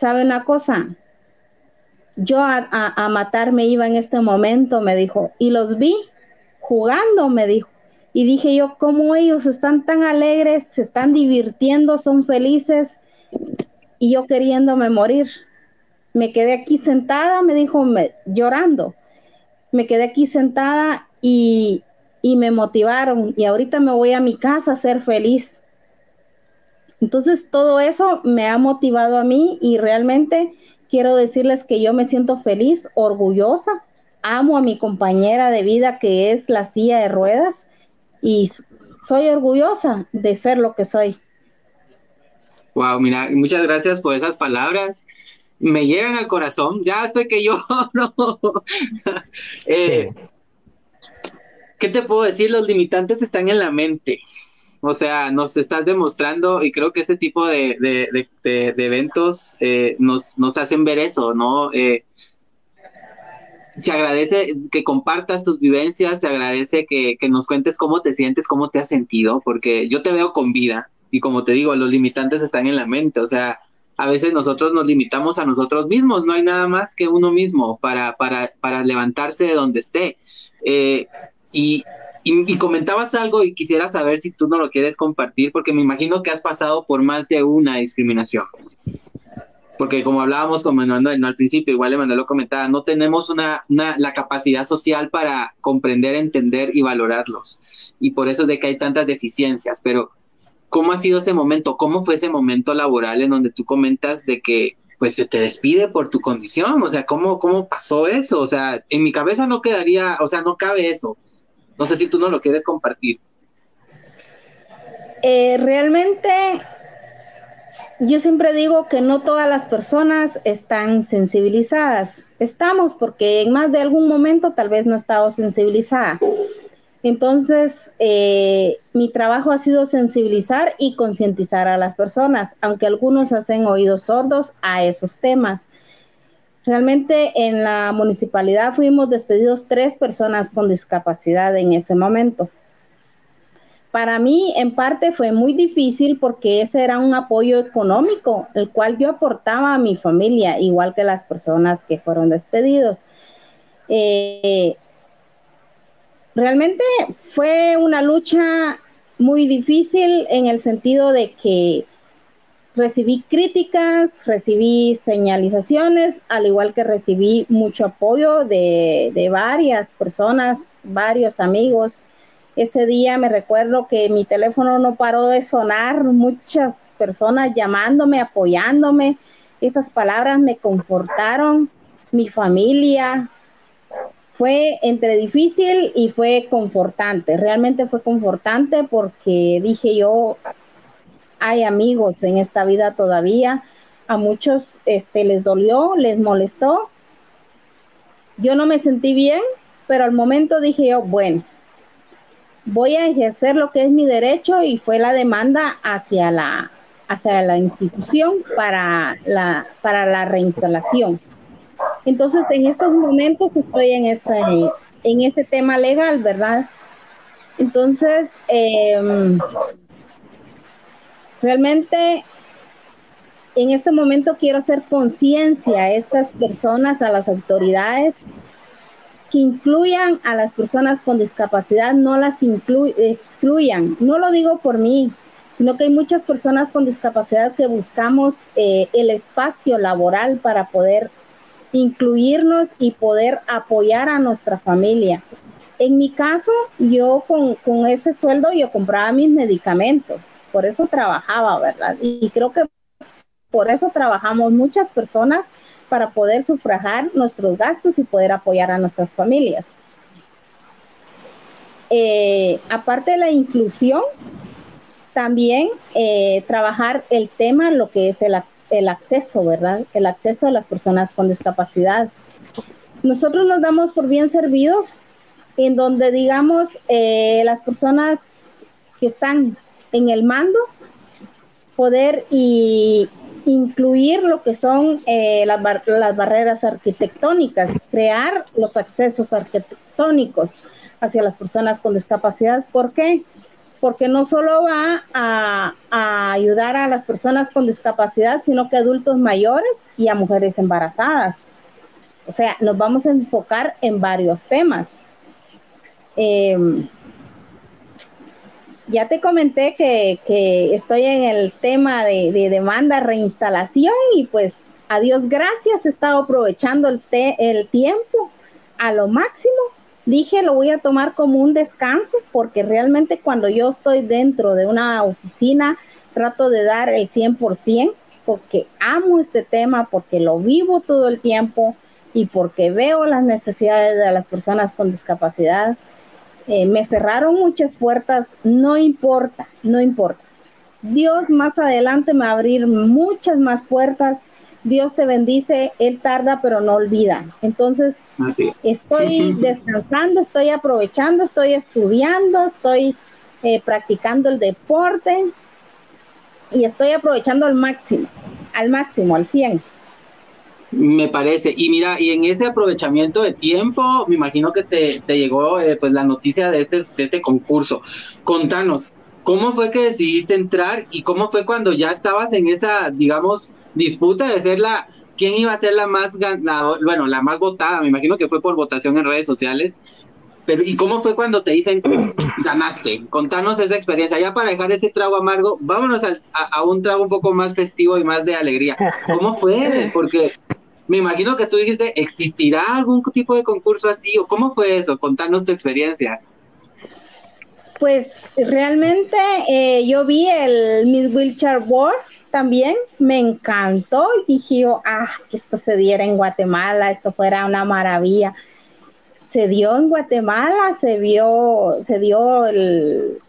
¿sabe una cosa? Yo a, a, matar me iba en este momento, me dijo, y los vi jugando, me dijo. Y dije yo, ¿cómo ellos están tan alegres, se están divirtiendo, son felices? Y yo queriéndome morir. Me quedé aquí sentada, me dijo, me, llorando. Me quedé aquí sentada y, y me motivaron. Y ahorita me voy a mi casa a ser feliz. Entonces todo eso me ha motivado a mí y realmente quiero decirles que yo me siento feliz, orgullosa, amo a mi compañera de vida que es la silla de ruedas y soy orgullosa de ser lo que soy. Wow, mira, muchas gracias por esas palabras. Me llegan al corazón. Ya sé que yo (laughs) no. Eh, ¿Qué te puedo decir? Los limitantes están en la mente. O sea, nos estás demostrando y creo que este tipo de, eventos eh, nos, nos, hacen ver eso, ¿no? Eh, se agradece que compartas tus vivencias, se agradece que, nos cuentes cómo te sientes, cómo te has sentido, porque yo te veo con vida y como te digo, los limitantes están en la mente, o sea, a veces nosotros nos limitamos a nosotros mismos, no hay nada más que uno mismo para, para, para levantarse de donde esté. Eh, y, y, comentabas algo y quisiera saber si tú no lo quieres compartir, porque me imagino que has pasado por más de una discriminación. Porque como hablábamos con Manuel no, al principio, igual Manuel lo comentaba, no tenemos una, la capacidad social para comprender, entender y valorarlos. Y por eso es de que hay tantas deficiencias. Pero, ¿cómo ha sido ese momento? ¿Cómo fue ese momento laboral en donde tú comentas de que pues se te despide por tu condición? O sea, ¿cómo, cómo pasó eso? O sea, en mi cabeza no quedaría, o sea, no cabe eso. No sé si tú no lo quieres compartir. Eh, realmente yo siempre digo que no todas las personas están sensibilizadas. Estamos porque en más de algún momento tal vez no estado sensibilizada. Entonces, eh, mi trabajo ha sido sensibilizar y concientizar a las personas, aunque algunos hacen oídos sordos a esos temas. Realmente en la municipalidad fuimos despedidos tres personas con discapacidad en ese momento. Para mí, en parte, fue muy difícil porque ese era un apoyo económico, el cual yo aportaba a mi familia, igual que las personas que fueron despedidos. Eh, realmente fue una lucha muy difícil en el sentido de que recibí críticas, recibí señalizaciones, al igual que recibí mucho apoyo de, de, varias personas, varios amigos. Ese día me recuerdo que mi teléfono no paró de sonar, muchas personas llamándome, apoyándome. Esas palabras me confortaron, mi familia, fue entre difícil y fue confortante. Realmente fue confortante porque dije yo, hay amigos en esta vida todavía. A muchos este, les dolió, les molestó. Yo no me sentí bien, pero al momento dije yo, bueno, voy a ejercer lo que es mi derecho y fue la demanda hacia la, hacia la institución para la, para la reinstalación. Entonces, en estos momentos estoy en ese, en ese tema legal, ¿verdad? Entonces, em, realmente en este momento quiero hacer conciencia a estas personas, a las autoridades, que incluyan a las personas con discapacidad, no las excluyan. No lo digo por mí, sino que hay muchas personas con discapacidad que buscamos eh, el espacio laboral para poder incluirnos y poder apoyar a nuestra familia. En mi caso, yo con, ese sueldo yo compraba mis medicamentos, por eso trabajaba, ¿verdad? Y creo que por eso trabajamos muchas personas para poder sufragar nuestros gastos y poder apoyar a nuestras familias. Eh, aparte de la inclusión, también eh, trabajar el tema, lo que es el, el acceso, ¿verdad? El acceso a las personas con discapacidad. Nosotros nos damos por bien servidos en donde, digamos, eh, las personas que están en el mando, poder y incluir lo que son eh, las, las barreras arquitectónicas, crear los accesos arquitectónicos hacia las personas con discapacidad. ¿Por qué? porque no solo va a, ayudar a las personas con discapacidad, sino que a adultos mayores y a mujeres embarazadas. O sea, nos vamos a enfocar en varios temas. Em, ya te comenté que, estoy en el tema de, demanda, reinstalación y pues a Dios gracias, he estado aprovechando el, el tiempo a lo máximo dije lo voy a tomar como un descanso porque realmente cuando yo estoy dentro de una oficina trato de dar el 100% porque amo este tema, porque lo vivo todo el tiempo y porque veo las necesidades de las personas con discapacidad. Eh, me cerraron muchas puertas, no importa, no importa. Dios más adelante me va a abrir muchas más puertas Dios te bendice, Él tarda pero no olvida. Entonces, estoy descansando, estoy aprovechando, estoy estudiando, estoy eh, practicando el deporte y estoy aprovechando al máximo, al máximo, al 100. Me parece. Y mira, y en ese aprovechamiento de tiempo, me imagino que te, llegó eh, pues la noticia de este, de este concurso. Contanos, ¿Cómo fue que decidiste entrar y cómo fue cuando ya estabas en esa, digamos, disputa de ser la, quién iba a ser la más ganadora, bueno, la más votada? Me imagino que fue por votación en redes sociales. Pero, ¿y cómo fue cuando te dicen (clears throat) ganaste? Contanos esa experiencia. Ya para dejar ese trago amargo, vámonos a, a, un trago un poco más festivo y más de alegría. ¿Cómo fue? (laughs) Porque me imagino que tú dijiste, ¿existirá algún tipo de concurso así? ¿O cómo fue eso? Contanos tu experiencia. Pues realmente eh, yo vi el Miss Wheelchair World también, me encantó y dije ah, que esto se diera en Guatemala, esto fuera una maravilla. Se dio en Guatemala, se vio, se dio el,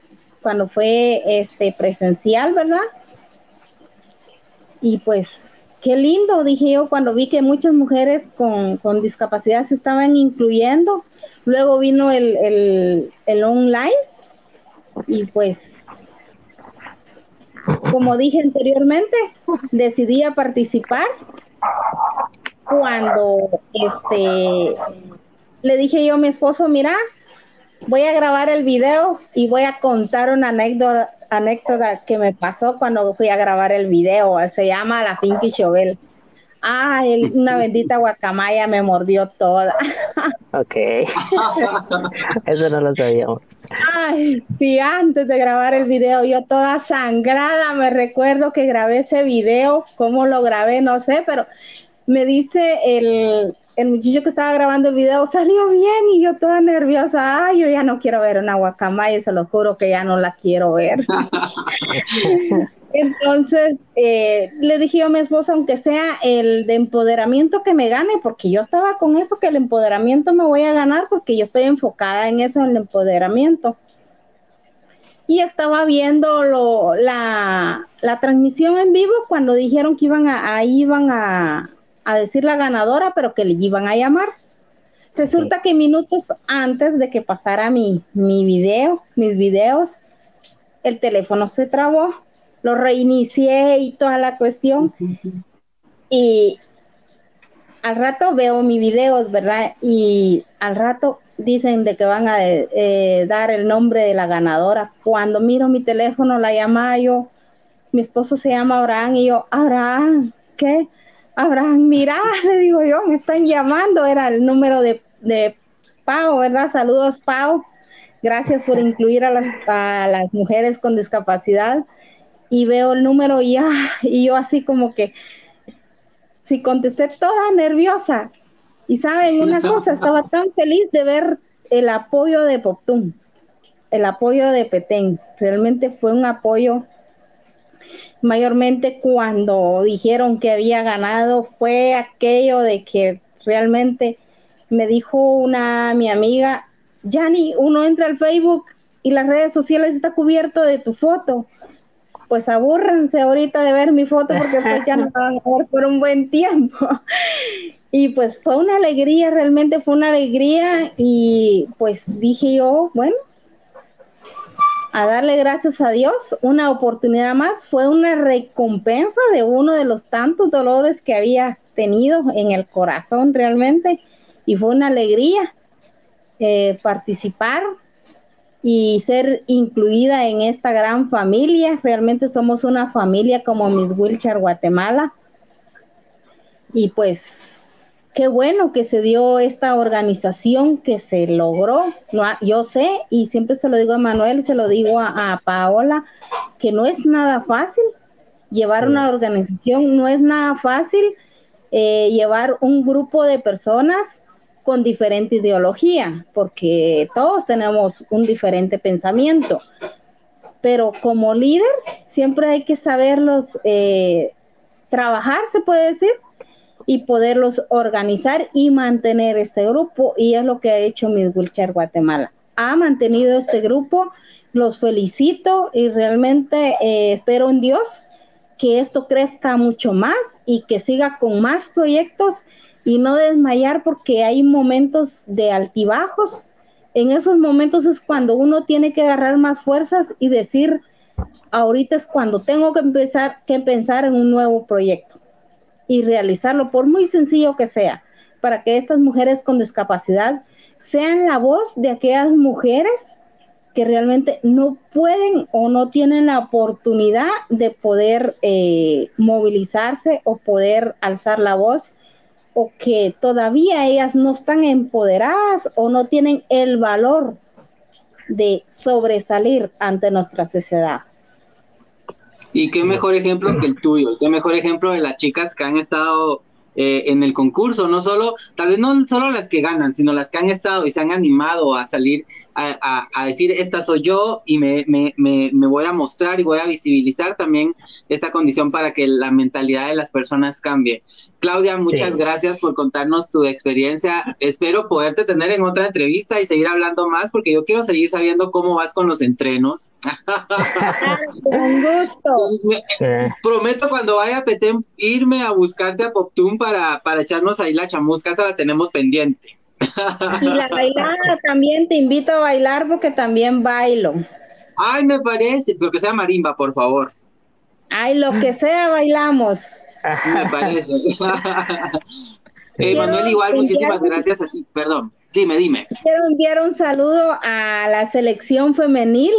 cuando fue este presencial, ¿verdad? Y pues qué lindo, dije yo, cuando vi que muchas mujeres con, con discapacidad se estaban incluyendo. Luego vino el, el, el online y pues, como dije anteriormente, decidí a participar cuando este le dije yo a mi esposo, mira, voy a grabar el video y voy a contar una anécdota, anécdota que me pasó cuando fui a grabar el video. Se llama La Pinky Chovel. Ah, una bendita guacamaya me mordió toda. (laughs) Ok. (laughs) Eso no lo sabíamos. Ay, sí, antes de grabar el video, yo toda sangrada, me recuerdo que grabé ese video, cómo lo grabé, no sé, pero me dice el, el muchacho que estaba grabando el video, salió bien y yo toda nerviosa, ay, yo ya no quiero ver una guacamaya, se lo juro que ya no la quiero ver. (laughs) Entonces, eh, le dije yo a mi esposa, aunque sea el de empoderamiento que me gane, porque yo estaba con eso, que el empoderamiento me voy a ganar, porque yo estoy enfocada en eso, en el empoderamiento. Y estaba viendo lo, la, la transmisión en vivo cuando dijeron que iban a, iban a, a decir la ganadora, pero que le iban a llamar. Resulta que minutos antes de que pasara mi, mi video, mis videos, el teléfono se trabó, lo reinicié y toda la cuestión. Y al rato veo mis videos, ¿verdad? Y al rato dicen de que van a eh, dar el nombre de la ganadora. Cuando miro mi teléfono, la llama yo, mi esposo se llama Abraham y yo, Abraham, ¿qué? Abraham, mira, (laughs) le digo yo, me están llamando, era el número de, de Pau, ¿verdad? Saludos, Pau. Gracias por incluir a las, a las mujeres con discapacidad. Y veo el número y, ah, y yo así como que, si contesté toda nerviosa. Y saben una (laughs) cosa, estaba tan feliz de ver el apoyo de Poptum, el apoyo de Petén. Realmente fue un apoyo mayormente cuando dijeron que había ganado fue aquello de que realmente me dijo una mi amiga, Yanni, uno entra al Facebook y las redes sociales está cubierto de tu foto. Pues abúrrense ahorita de ver mi foto porque (laughs) después ya no van a ver por un buen tiempo. (laughs) Y pues fue una alegría, realmente fue una alegría y pues dije yo, bueno, a darle gracias a Dios, una oportunidad más, fue una recompensa de uno de los tantos dolores que había tenido en el corazón realmente y fue una alegría eh, participar y ser incluida en esta gran familia. Realmente somos una familia como Miss Wilshire Guatemala. Y pues qué bueno que se dio esta organización, que se logró. No, yo sé, y siempre se lo digo a Manuel y se lo digo a, Paola, que no es nada fácil llevar una organización, no es nada fácil eh, llevar un grupo de personas con diferente ideología, porque todos tenemos un diferente pensamiento. Pero como líder, siempre hay que saberlos eh, trabajar, se puede decir, y poderlos organizar y mantener este grupo. Y es lo que ha hecho Miss Wilcher Guatemala. Ha mantenido este grupo, los felicito y realmente eh, espero en Dios que esto crezca mucho más y que siga con más proyectos y no desmayar porque hay momentos de altibajos. En esos momentos es cuando uno tiene que agarrar más fuerzas y decir, ahorita es cuando tengo que empezar que pensar en un nuevo proyecto y realizarlo, por muy sencillo que sea, para que estas mujeres con discapacidad sean la voz de aquellas mujeres que realmente no pueden o no tienen la oportunidad de poder eh, movilizarse o poder alzar la voz o que todavía ellas no están empoderadas o no tienen el valor de sobresalir ante nuestra sociedad. Y qué mejor ejemplo que el tuyo, qué mejor ejemplo de las chicas que han estado eh, en el concurso, no solo, tal vez no solo las que ganan, sino las que han estado y se han animado a salir a, decir, esta soy yo y me, me, me, me, voy a mostrar y voy a visibilizar también esta condición para que la mentalidad de las personas cambie. Claudia, muchas gracias por contarnos tu experiencia. Espero poderte tener en otra entrevista y seguir hablando más porque yo quiero seguir sabiendo cómo vas con los entrenos. Con gusto. Prometo cuando vaya a Petén irme a buscarte a Poptún para, para echarnos ahí la chamusca, esa la tenemos pendiente. Y la bailada también te invito a bailar porque también bailo. Ay, me parece, pero que sea marimba, por favor. Ay, lo que sea bailamos. Me (laughs) parece. Manuel, igual, muchísimas gracias a ti. Perdón, dime, dime. Quiero enviar un saludo a la selección femenil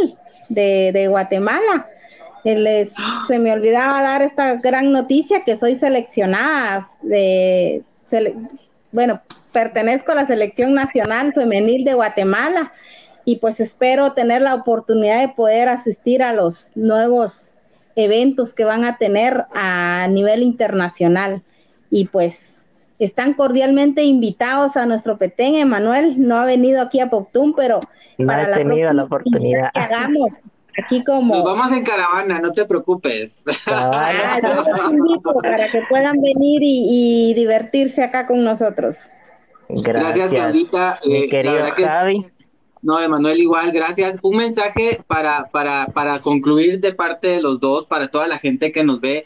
de, Guatemala. (gasps) se me olvidaba dar esta gran noticia que soy seleccionada de, bueno, pertenezco a la selección nacional femenil de Guatemala y pues espero tener la oportunidad de poder asistir a los nuevos eventos que van a tener a nivel internacional. Y pues están cordialmente invitados a nuestro Petén. Emanuel no ha venido aquí a Poctún, pero para la, oportunidad que hagamos, Aquí como... Nos vamos en caravana, no te preocupes. Ah, yo los invito para que puedan venir y, y divertirse acá con nosotros. Gracias, Claudita. Mi Eh, querido Javi. No, Emanuel, igual, gracias. Un mensaje para, para, para concluir de parte de los dos, para toda la gente que nos ve,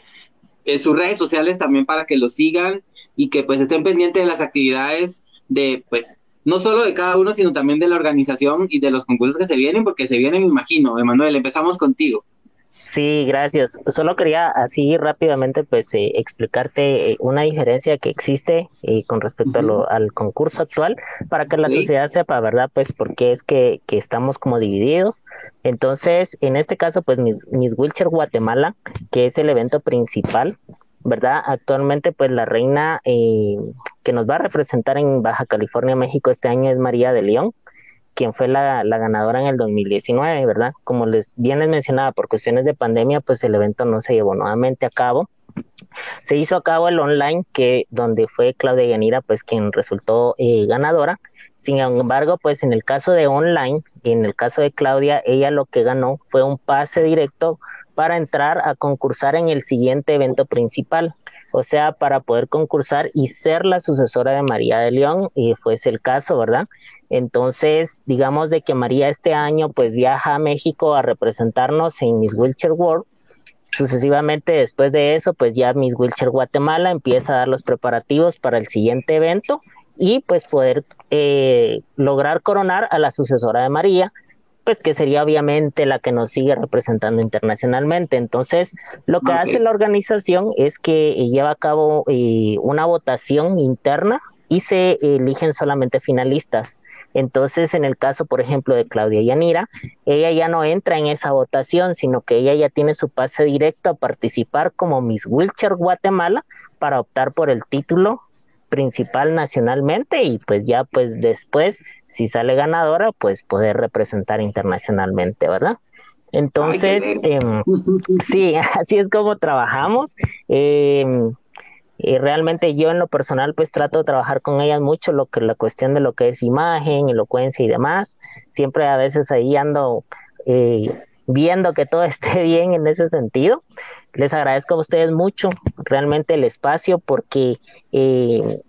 en sus redes sociales también para que lo sigan y que pues estén pendientes de las actividades de, pues, no solo de cada uno, sino también de la organización y de los concursos que se vienen, porque se vienen, me imagino. Emanuel, empezamos contigo. Sí, gracias. Solo quería así rápidamente pues eh, explicarte eh, una diferencia que existe eh, con respecto a lo- al concurso actual para que la Sí. sociedad sepa, ¿verdad? Pues por qué es que, que estamos como divididos. Entonces, en este caso, pues mis, mis Wheelchair Guatemala, que es el evento principal, ¿verdad? Actualmente pues la reina eh, que nos va a representar en Baja California, México este año es María de León quien fue la, ganadora en el 2019, ¿verdad? Como les bien les mencionaba, por cuestiones de pandemia, pues el evento no se llevó nuevamente a cabo. Se hizo a cabo el online, que donde fue Claudia Yanira, pues quien resultó eh, ganadora. Sin embargo, pues en el caso de online, en el caso de Claudia, ella lo que ganó fue un pase directo para entrar a concursar en el siguiente evento principal. O sea, para poder concursar y ser la sucesora de María de León, y fuese el caso, ¿verdad? Entonces, digamos de que María este año pues viaja a México a representarnos en Miss Wheelchair World. Sucesivamente después de eso, pues ya Miss Wheelchair Guatemala empieza a dar los preparativos para el siguiente evento y pues poder eh, lograr coronar a la sucesora de María, pues que sería obviamente la que nos sigue representando internacionalmente. Entonces, lo que hace la organización es que lleva a cabo eh, una votación interna y se eligen solamente finalistas. Entonces, en el caso, por ejemplo, de Claudia Yanira, ella ya no entra en esa votación, sino que ella ya tiene su pase directo a participar como Miss Wheelchair Guatemala para optar por el título principal nacionalmente y pues ya pues después si sale ganadora pues poder representar internacionalmente, ¿verdad? Entonces, Ay, em, sí, (laughs) así es como trabajamos. Em, y realmente yo en lo personal pues trato de trabajar con ellas mucho lo que la cuestión de lo que es imagen, elocuencia y demás. Siempre a veces ahí ando eh, viendo que todo (laughs) esté bien en ese sentido. Les agradezco a ustedes mucho realmente el espacio porque eh,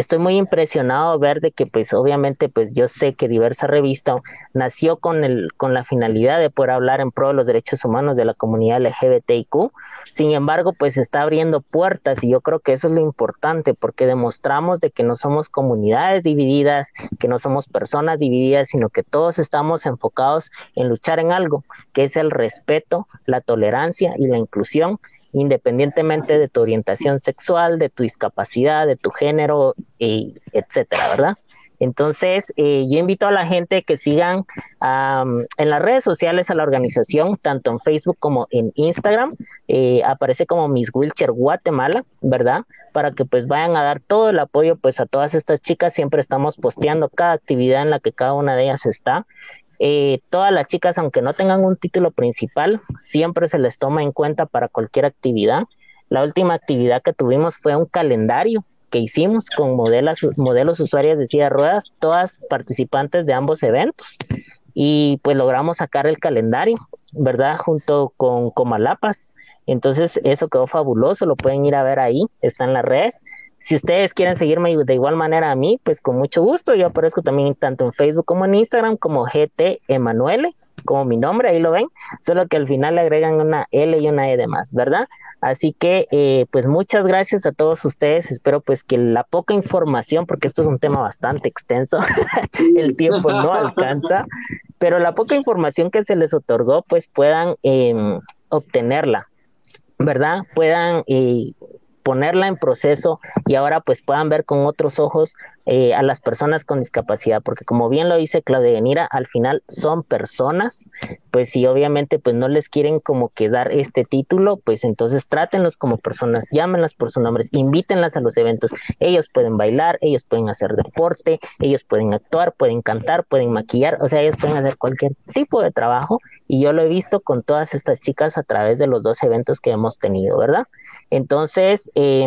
estoy muy impresionado ver de que pues obviamente pues yo sé que diversa revista nació con el con la finalidad de poder hablar en pro de los derechos humanos de la comunidad LGBTIQ. Sin embargo, pues está abriendo puertas y yo creo que eso es lo importante porque demostramos de que no somos comunidades divididas, que no somos personas divididas, sino que todos estamos enfocados en luchar en algo, que es el respeto, la tolerancia y la inclusión independientemente de tu orientación sexual, de tu discapacidad, de tu género, eh, etcétera, ¿verdad? Entonces, eh, yo invito a la gente que sigan en las redes sociales a la organización, tanto en Facebook como en Instagram. Eh, aparece como Miss Wheelchair Guatemala, ¿verdad? Para que pues vayan a dar todo el apoyo pues a todas estas chicas. Siempre estamos posteando cada actividad en la que cada una de ellas está. Eh, todas las chicas, aunque no tengan un título principal, siempre se les toma en cuenta para cualquier actividad. La última actividad que tuvimos fue un calendario que hicimos con modelos, modelos usuarias de silla de ruedas, todas participantes de ambos eventos. Y pues logramos sacar el calendario, ¿verdad? Junto con Comalapas. Entonces eso quedó fabuloso, lo pueden ir a ver ahí, está en las redes. Si ustedes quieren seguirme de igual manera a mí, pues con mucho gusto. Yo aparezco también tanto en Facebook como en Instagram como GT Emanuele, como mi nombre, ahí lo ven, solo que al final le agregan una L y una E de más, ¿verdad? Así que, eh, pues muchas gracias a todos ustedes. Espero pues que la poca información, porque esto es un tema bastante extenso, (laughs) el tiempo no (laughs) alcanza, pero la poca información que se les otorgó, pues puedan eh, obtenerla, ¿verdad? Puedan eh, ponerla en proceso y ahora pues puedan ver con otros ojos eh, a las personas con discapacidad, porque como bien lo dice Claudia Yanira, al final son personas, pues si obviamente pues no les quieren como que dar este título, pues entonces trátenlos como personas, llámenlas por sus nombres, invítenlas a los eventos, ellos pueden bailar, ellos pueden hacer deporte, ellos pueden actuar, pueden cantar, pueden maquillar, o sea, ellos pueden hacer cualquier tipo de trabajo y yo lo he visto con todas estas chicas a través de los dos eventos que hemos tenido, ¿verdad? Entonces, eh,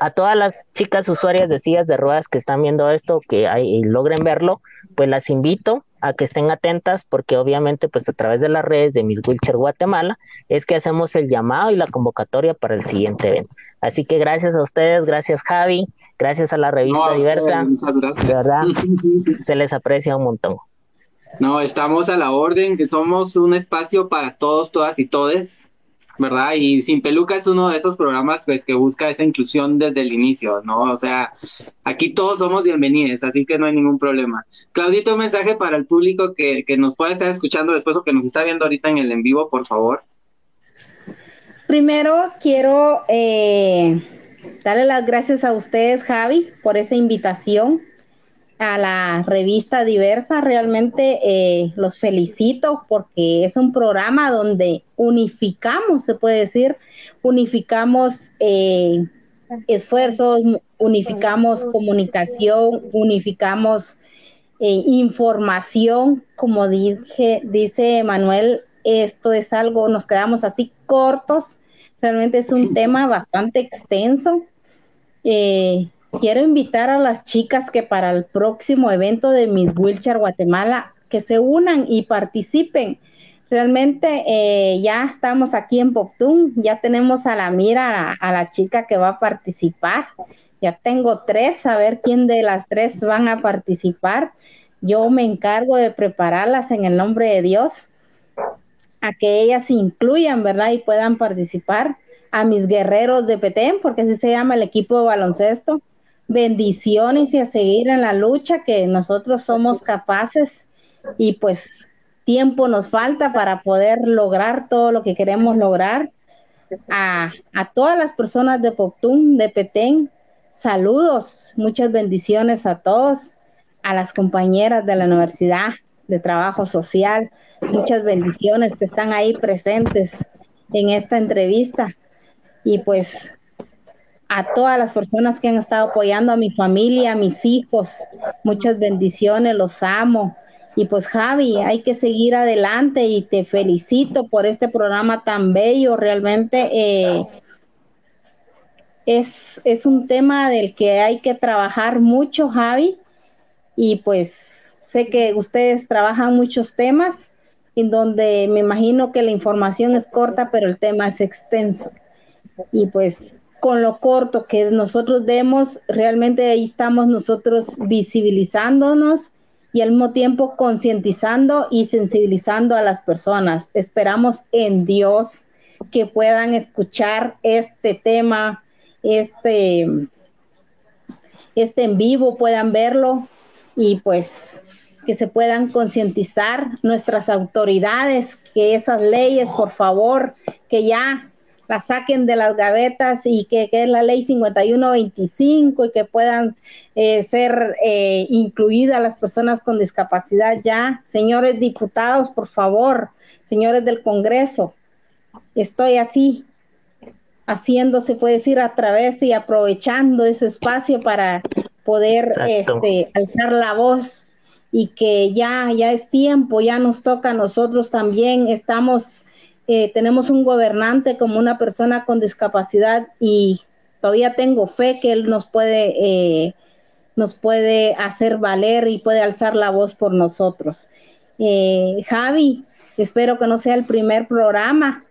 a todas las chicas usuarias de sillas de ruedas que están viendo esto, que hay, y logren verlo, pues las invito a que estén atentas porque obviamente pues a través de las redes de Miss Wilcher Guatemala es que hacemos el llamado y la convocatoria para el siguiente evento. Así que gracias a ustedes, gracias Javi, gracias a la revista Diversa. De verdad, (laughs) se les aprecia un montón. No, estamos a la orden, que somos un espacio para todos, todas y todes. ¿Verdad? Y Sin Peluca es uno de esos programas pues, que busca esa inclusión desde el inicio, ¿no? O sea, aquí todos somos bienvenidos, así que no hay ningún problema. Claudito, un mensaje para el público que, que nos pueda estar escuchando después o que nos está viendo ahorita en el en vivo, por favor. Primero quiero eh, darle las gracias a ustedes, Javi, por esa invitación a la revista Diversa. Realmente eh, los felicito porque es un programa donde unificamos, se puede decir, unificamos eh, esfuerzos, unificamos comunicación, unificamos eh, información. Como dije, dice Manuel, esto es algo, nos quedamos así cortos. Realmente es un tema bastante extenso. Eh, quiero invitar a las chicas que para el próximo evento de Miss Wilshire Guatemala que se unan y participen. Realmente eh, ya estamos aquí en Poptún, ya tenemos a la mira a, la chica que va a participar. Ya tengo tres, a ver quién de las tres van a participar. Yo me encargo de prepararlas en el nombre de Dios, a que ellas incluyan, ¿verdad? Y puedan participar. A mis guerreros de Petén, porque así se llama el equipo de baloncesto, bendiciones y a seguir en la lucha que nosotros somos capaces y pues tiempo nos falta para poder lograr todo lo que queremos lograr. A, a todas las personas de Poptún, de Petén, saludos, muchas bendiciones a todos, a las compañeras de la Universidad de Trabajo Social, muchas bendiciones que están ahí presentes en esta entrevista. Y pues a todas las personas que han estado apoyando a mi familia, a mis hijos. Muchas bendiciones, los amo. Y pues Javi, hay que seguir adelante y te felicito por este programa tan bello. Realmente eh, es, es un tema del que hay que trabajar mucho, Javi. Y pues sé que ustedes trabajan muchos temas en donde me imagino que la información es corta, pero el tema es extenso. Y pues con lo corto que nosotros demos, realmente ahí estamos nosotros visibilizándonos y al mismo tiempo concientizando y sensibilizando a las personas. Esperamos en Dios que puedan escuchar este tema, este, este en vivo, puedan verlo y pues que se puedan concientizar nuestras autoridades, que esas leyes, por favor, que ya la saquen de las gavetas y que, es la ley 5125 y que puedan eh, ser eh, incluidas las personas con discapacidad ya. Señores diputados, por favor, señores del Congreso, estoy así haciendo, se puede decir, a través y aprovechando ese espacio para poder este, alzar la voz y que ya, ya es tiempo, ya nos toca a nosotros también, estamos tenemos un gobernante como una persona con discapacidad y todavía tengo fe que él nos puede, eh, nos puede hacer valer y puede alzar la voz por nosotros. Eh, Javi, espero que no sea el primer programa,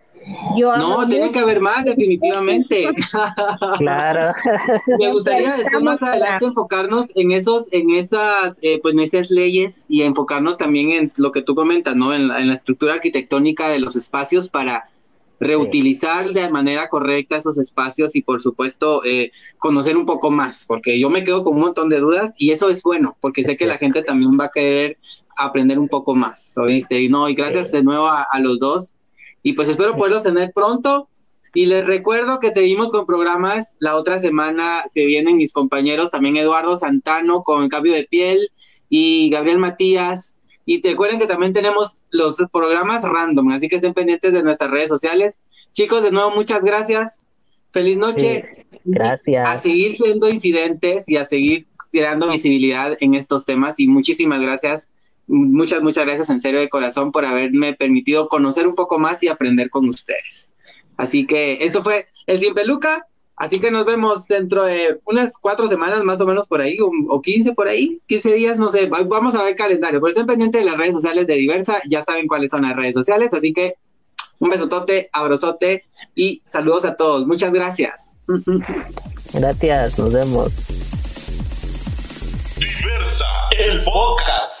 no, tiene que haber más, definitivamente. (laughs) claro. (laughs) Me gustaría después más adelante enfocarnos en esos, en esas, eh, pues en esas leyes y enfocarnos también en lo que tú comentas, ¿no? En la, estructura arquitectónica de los espacios para reutilizar de manera correcta esos espacios y por supuesto eh, conocer un poco más, porque yo me quedo con un montón de dudas y eso es bueno, porque sé que la gente también va a querer aprender un poco más, ¿oíste? Y no, y gracias de nuevo a los dos y pues espero poderlos tener pronto. Y les recuerdo que seguimos con programas. La otra semana se vienen mis compañeros, también Eduardo Santano con Cambio de Piel y Gabriel Matías. Y recuerden que también tenemos los programas random, así que estén pendientes de nuestras redes sociales. Chicos, de nuevo, muchas gracias. Feliz noche. gracias. A seguir siendo incidentes y a seguir tirando visibilidad en estos temas. Y muchísimas gracias Muchas, muchas gracias en serio de corazón por haberme permitido conocer un poco más y aprender con ustedes. Así que esto fue el Sin Peluca. Así que nos vemos dentro de unas cuatro semanas más o menos por ahí, o, quince por ahí, quince días, no sé, vamos a ver calendario. Pero estén pendientes de las redes sociales de Diversa, ya saben cuáles son las redes sociales, así que un besotote, abrazote y saludos a todos. Muchas gracias. Gracias, nos vemos. Diversa, el podcast.